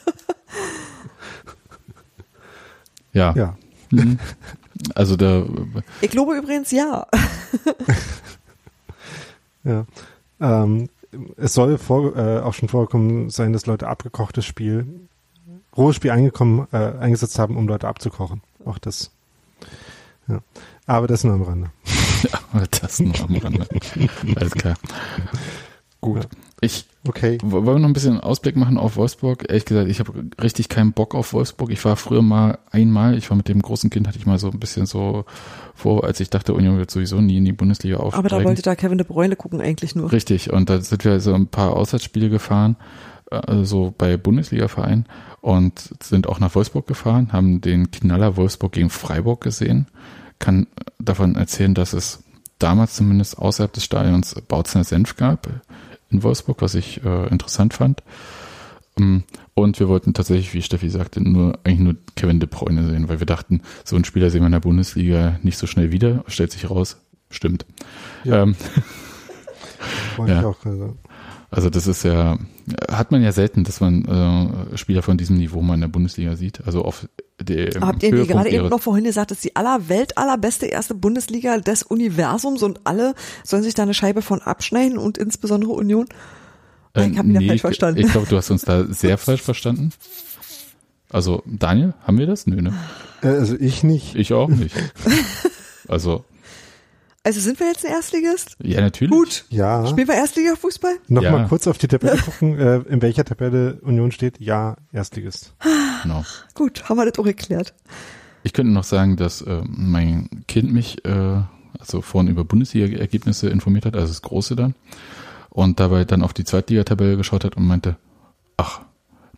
ja. Ja. Mhm. Also der. Ich glaube übrigens ja. ja. Ähm, es soll vor, äh, auch schon vorgekommen sein, dass Leute abgekochtes Spiel, rohes Spiel eingekommen, äh, eingesetzt haben, um Leute abzukochen. Auch das. Ja. Aber das nur am Rande. [LAUGHS] Ja, das nur am Rande. Alles klar. Gut. Ich okay. wollen wir noch ein bisschen Ausblick machen auf Wolfsburg. Ehrlich gesagt, ich habe richtig keinen Bock auf Wolfsburg. Ich war früher mal einmal, ich war mit dem großen Kind, hatte ich mal so ein bisschen so vor, als ich dachte, Union wird sowieso nie in die Bundesliga aufsteigen. Aber da wollte da Kevin de Bruyne gucken eigentlich nur. Richtig. Und da sind wir so ein paar Auswärtsspiele gefahren, also bei Bundesliga-Vereinen und sind auch nach Wolfsburg gefahren, haben den Knaller Wolfsburg gegen Freiburg gesehen. Kann davon erzählen, dass es damals zumindest außerhalb des Stadions Bautzner Senf gab in Wolfsburg, was ich äh, interessant fand. Um, und wir wollten tatsächlich, wie Steffi sagte, nur eigentlich nur Kevin De Bruyne sehen, weil wir dachten, so einen Spieler sehen wir in der Bundesliga nicht so schnell wieder. Stellt sich raus, stimmt. Ja. Ähm, [LAUGHS] ja. Auch, also. Also das ist ja, hat man ja selten, dass man äh, Spieler von diesem Niveau mal in der Bundesliga sieht. Also auf der Habt ihr gerade eben noch vorhin gesagt, dass die aller Welt allerbeste erste Bundesliga des Universums und alle sollen sich da eine Scheibe von abschneiden und insbesondere Union? Äh, ich habe ihn nee, falsch verstanden. Ich, ich glaube, du hast uns da sehr falsch verstanden. Also, Daniel, haben wir das? Nö, ne? Äh, also ich nicht. Ich auch nicht. Also. Also sind wir jetzt ein Erstligist? Ja, natürlich. Gut. Ja. Spielen wir Erstliga-Fußball? Nochmal ja. kurz auf die Tabelle [LAUGHS] gucken, äh, in welcher Tabelle Union steht. Ja, Erstligist. Genau. Gut, haben wir das auch geklärt. Ich könnte noch sagen, dass äh, mein Kind mich äh, also vorhin über Bundesliga-Ergebnisse informiert hat, also das Große dann und dabei dann auf die Zweitligatabelle geschaut hat und meinte, ach,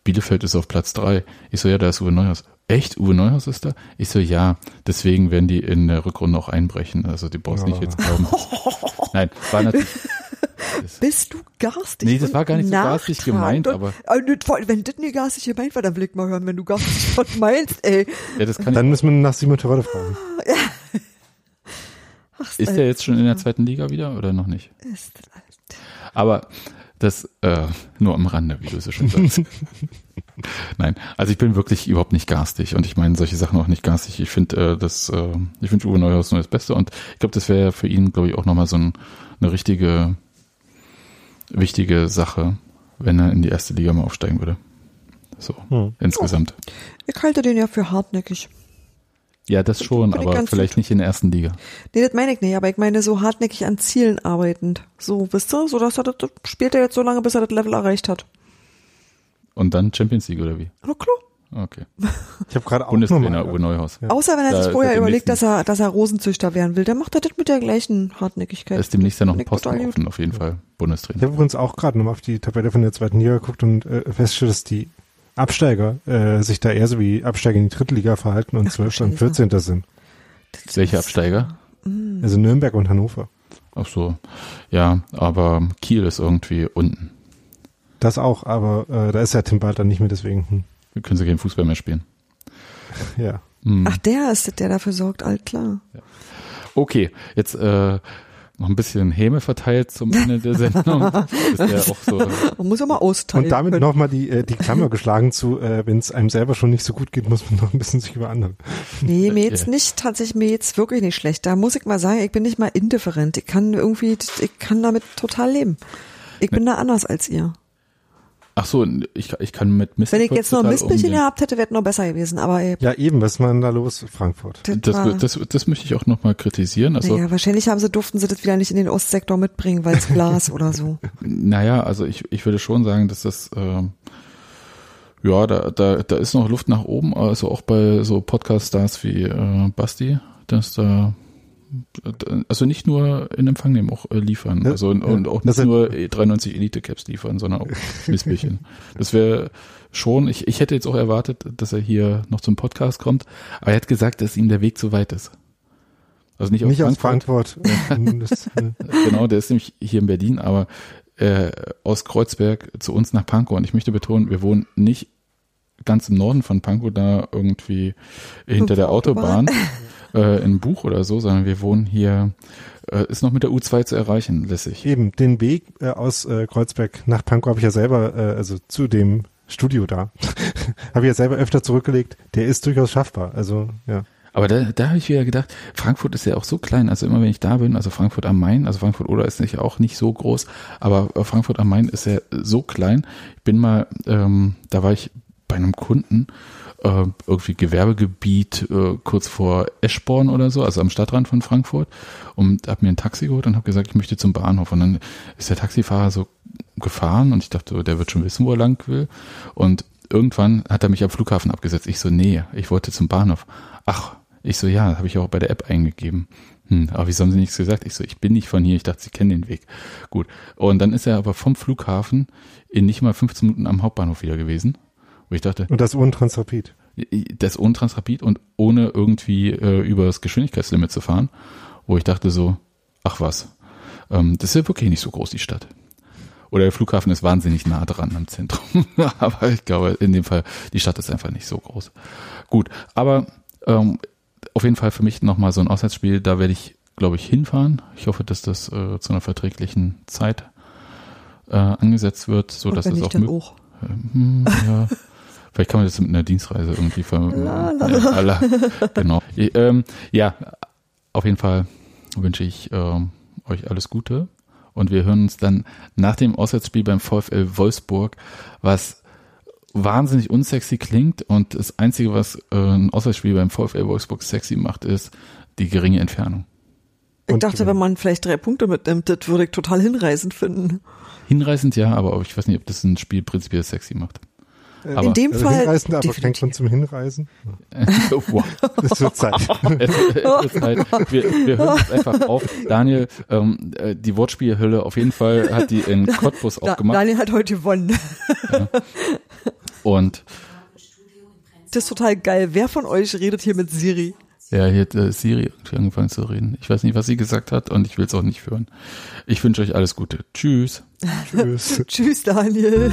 Bielefeld ist auf Platz drei. Ich so, ja, da ist Uwe Neuhaus. Echt? Uwe Neuhaus ist da? Ich so, ja, deswegen werden die in der Rückrunde auch einbrechen. Also die brauchst ja. nicht jetzt glauben. Nein, war natürlich. [LAUGHS] Bist du garstig? Nee, das war gar nicht so garstig gemeint, aber. Wenn das nicht garstig gemeint war, dann will ich mal hören, wenn du garstig was [LAUGHS] meinst, ey. Ja, das kann dann müssen wir nach Simon Terodde fragen. Ja. [LAUGHS] Ach, ist der jetzt schon in der zweiten Liga wieder oder noch nicht? Ist aber das äh, nur am Rande, wie du es schon sagst. [LAUGHS] Nein, also ich bin wirklich überhaupt nicht garstig und ich meine solche Sachen auch nicht garstig. Ich finde äh, das, äh, ich wünsche Uwe Neuhaus nur das Beste und ich glaube, das wäre für ihn, glaube ich, auch nochmal so ein, eine richtige, wichtige Sache, wenn er in die erste Liga mal aufsteigen würde. So, hm. insgesamt. Ich halte den ja für hartnäckig. Ja, das schon, aber vielleicht nicht in der ersten Liga. Nee, das meine ich nicht, aber ich meine so hartnäckig an Zielen arbeitend. So, wisst ihr, so dass er das, spielt er jetzt so lange, bis er das Level erreicht hat. Und dann Champions League oder wie? Na klar. Okay. [LAUGHS] Ich habe gerade auch Bundestrainer Uwe Neuhaus. Ja. Außer wenn er sich vorher überlegt, dass er, dass er Rosenzüchter werden will, dann macht er das mit der gleichen Hartnäckigkeit. Da ist demnächst ja noch ein Posten offen, auf jeden Fall. Bundestrainer. Ich habe übrigens auch gerade nochmal auf die Tabelle von der zweiten Liga geguckt und äh, festgestellt, dass die Absteiger äh, sich da eher so wie Absteiger in die dritte Liga verhalten und 12. und 14. sind. Welche Absteiger? Also Nürnberg und Hannover. Ach so. Ja, aber Kiel ist irgendwie unten. Das auch, aber äh, da ist ja Tim Walter nicht mehr, deswegen. Hm. Wir können sie keinen Fußball mehr spielen. [LAUGHS] ja. Hm. Ach, der ist der dafür sorgt, alt klar. Ja. Okay, jetzt äh, noch ein bisschen Häme verteilt zum Ende der Sendung. [LAUGHS] ist ja auch so. Man muss ja mal austeilen. Und damit nochmal die, äh, die Klammer geschlagen zu, äh, wenn es einem selber schon nicht so gut geht, muss man noch ein bisschen sich über andere. Nee, mir jetzt nicht, tatsächlich mir jetzt wirklich nicht schlecht. Da muss ich mal sagen, ich bin nicht mal indifferent. Ich kann irgendwie, ich kann damit total leben. Ich bin da anders als ihr. Ach so, ich, ich kann mit Mist. Wenn ich jetzt noch ein Mistbällchen gehabt hätte, wäre noch besser gewesen. Aber ey, ja, eben, was war denn da los, Frankfurt? Das, das, das, das möchte ich auch nochmal kritisieren. Also, naja, wahrscheinlich haben sie, durften sie das wieder nicht in den Ostsektor mitbringen, weil es Glas [LAUGHS] oder so. Naja, also ich, ich würde schon sagen, dass das, äh, ja, da, da, da ist noch Luft nach oben, also auch bei so Podcast-Stars wie äh, Basti, dass da Also nicht nur in Empfang nehmen, auch äh, liefern. Ja, also und, ja. und auch nicht nur 93 Elite-Caps liefern, sondern auch [LAUGHS] Missbärchen. das wäre schon, ich, ich hätte jetzt auch erwartet, dass er hier noch zum Podcast kommt, aber er hat gesagt, dass ihm der Weg zu weit ist. Also nicht, Nicht aus Frankfurt. Frankfurt. [LAUGHS] das, äh, Genau, der ist nämlich hier in Berlin, aber äh, aus Kreuzberg zu uns nach Pankow. Und ich möchte betonen, wir wohnen nicht ganz im Norden von Pankow, da irgendwie hinter der Autobahn äh, in Buch oder so, sondern wir wohnen hier, äh, ist noch mit der U2 zu erreichen, lässig. eben, den Weg äh, aus äh, Kreuzberg nach Pankow habe ich ja selber, äh, also zu dem Studio da, [LAUGHS] habe ich ja selber öfter zurückgelegt. Der ist durchaus schaffbar. Also, ja. Aber da, da habe ich wieder gedacht, Frankfurt ist ja auch so klein, also immer wenn ich da bin, also Frankfurt am Main, also Frankfurt oder ist nicht auch nicht so groß, aber äh, Frankfurt am Main ist ja so klein. Ich bin mal, ähm, da war ich bei einem Kunden, äh, irgendwie Gewerbegebiet äh, kurz vor Eschborn oder so, also am Stadtrand von Frankfurt und habe mir ein Taxi geholt und habe gesagt, ich möchte zum Bahnhof und dann ist der Taxifahrer so gefahren und ich dachte, der wird schon wissen, wo er lang will und irgendwann hat er mich am Flughafen abgesetzt. Ich so, nee, ich wollte zum Bahnhof. Ach, ich so, ja, habe ich auch bei der App eingegeben. Hm, aber wieso haben sie nichts gesagt? Ich so, ich bin nicht von hier, ich dachte, sie kennen den Weg. Gut. Und dann ist er aber vom Flughafen in nicht mal 15 Minuten am Hauptbahnhof wieder gewesen. Wo ich dachte, Und das ohne Transrapid. das ohne Transrapid und ohne irgendwie äh, über das Geschwindigkeitslimit zu fahren, wo ich dachte so, ach was, ähm, das ist ja wirklich nicht so groß, die Stadt. Oder der Flughafen ist wahnsinnig nah dran am Zentrum. [LAUGHS] aber ich glaube, in dem Fall, die Stadt ist einfach nicht so groß. Gut, aber ähm, auf jeden Fall für mich nochmal so ein Auswärtsspiel, da werde ich, glaube ich, hinfahren. Ich hoffe, dass das äh, zu einer verträglichen Zeit äh, angesetzt wird, so Und dass das auch auch. hm, ja. [LAUGHS] Vielleicht kann man das mit einer Dienstreise irgendwie ver La, la, Ja, genau. Ich, ähm, ja, auf jeden Fall wünsche ich ähm, euch alles Gute und wir hören uns dann nach dem Auswärtsspiel beim VfL Wolfsburg, was wahnsinnig unsexy klingt und das Einzige, was äh, ein Auswärtsspiel beim VfL Wolfsburg sexy macht, ist die geringe Entfernung. Ich dachte, gewinnen. wenn man vielleicht drei Punkte mitnimmt, das würde ich total hinreißend finden. Hinreißend ja, aber ich weiß nicht, ob das ein Spiel prinzipiell sexy macht. Äh, Aber- In dem Also Fall hinreisend, aber definitiv. Grund zum Hinreisen. [LAUGHS] wow. [LAUGHS] Das wird Zeit. Es, [LAUGHS] es ist halt, wir, wir hören jetzt einfach auf. Daniel, ähm, äh, die Wortspielhölle auf jeden Fall hat die in Cottbus Da, aufgemacht. Daniel hat heute gewonnen. Und Das ist total geil. Wer von euch redet hier mit Siri? ja, hier hat äh, Siri irgendwie angefangen zu reden. Ich weiß nicht, was sie gesagt hat und ich will es auch nicht hören. Ich wünsche euch alles Gute. Tschüss. Tschüss. Tschüss, Daniel.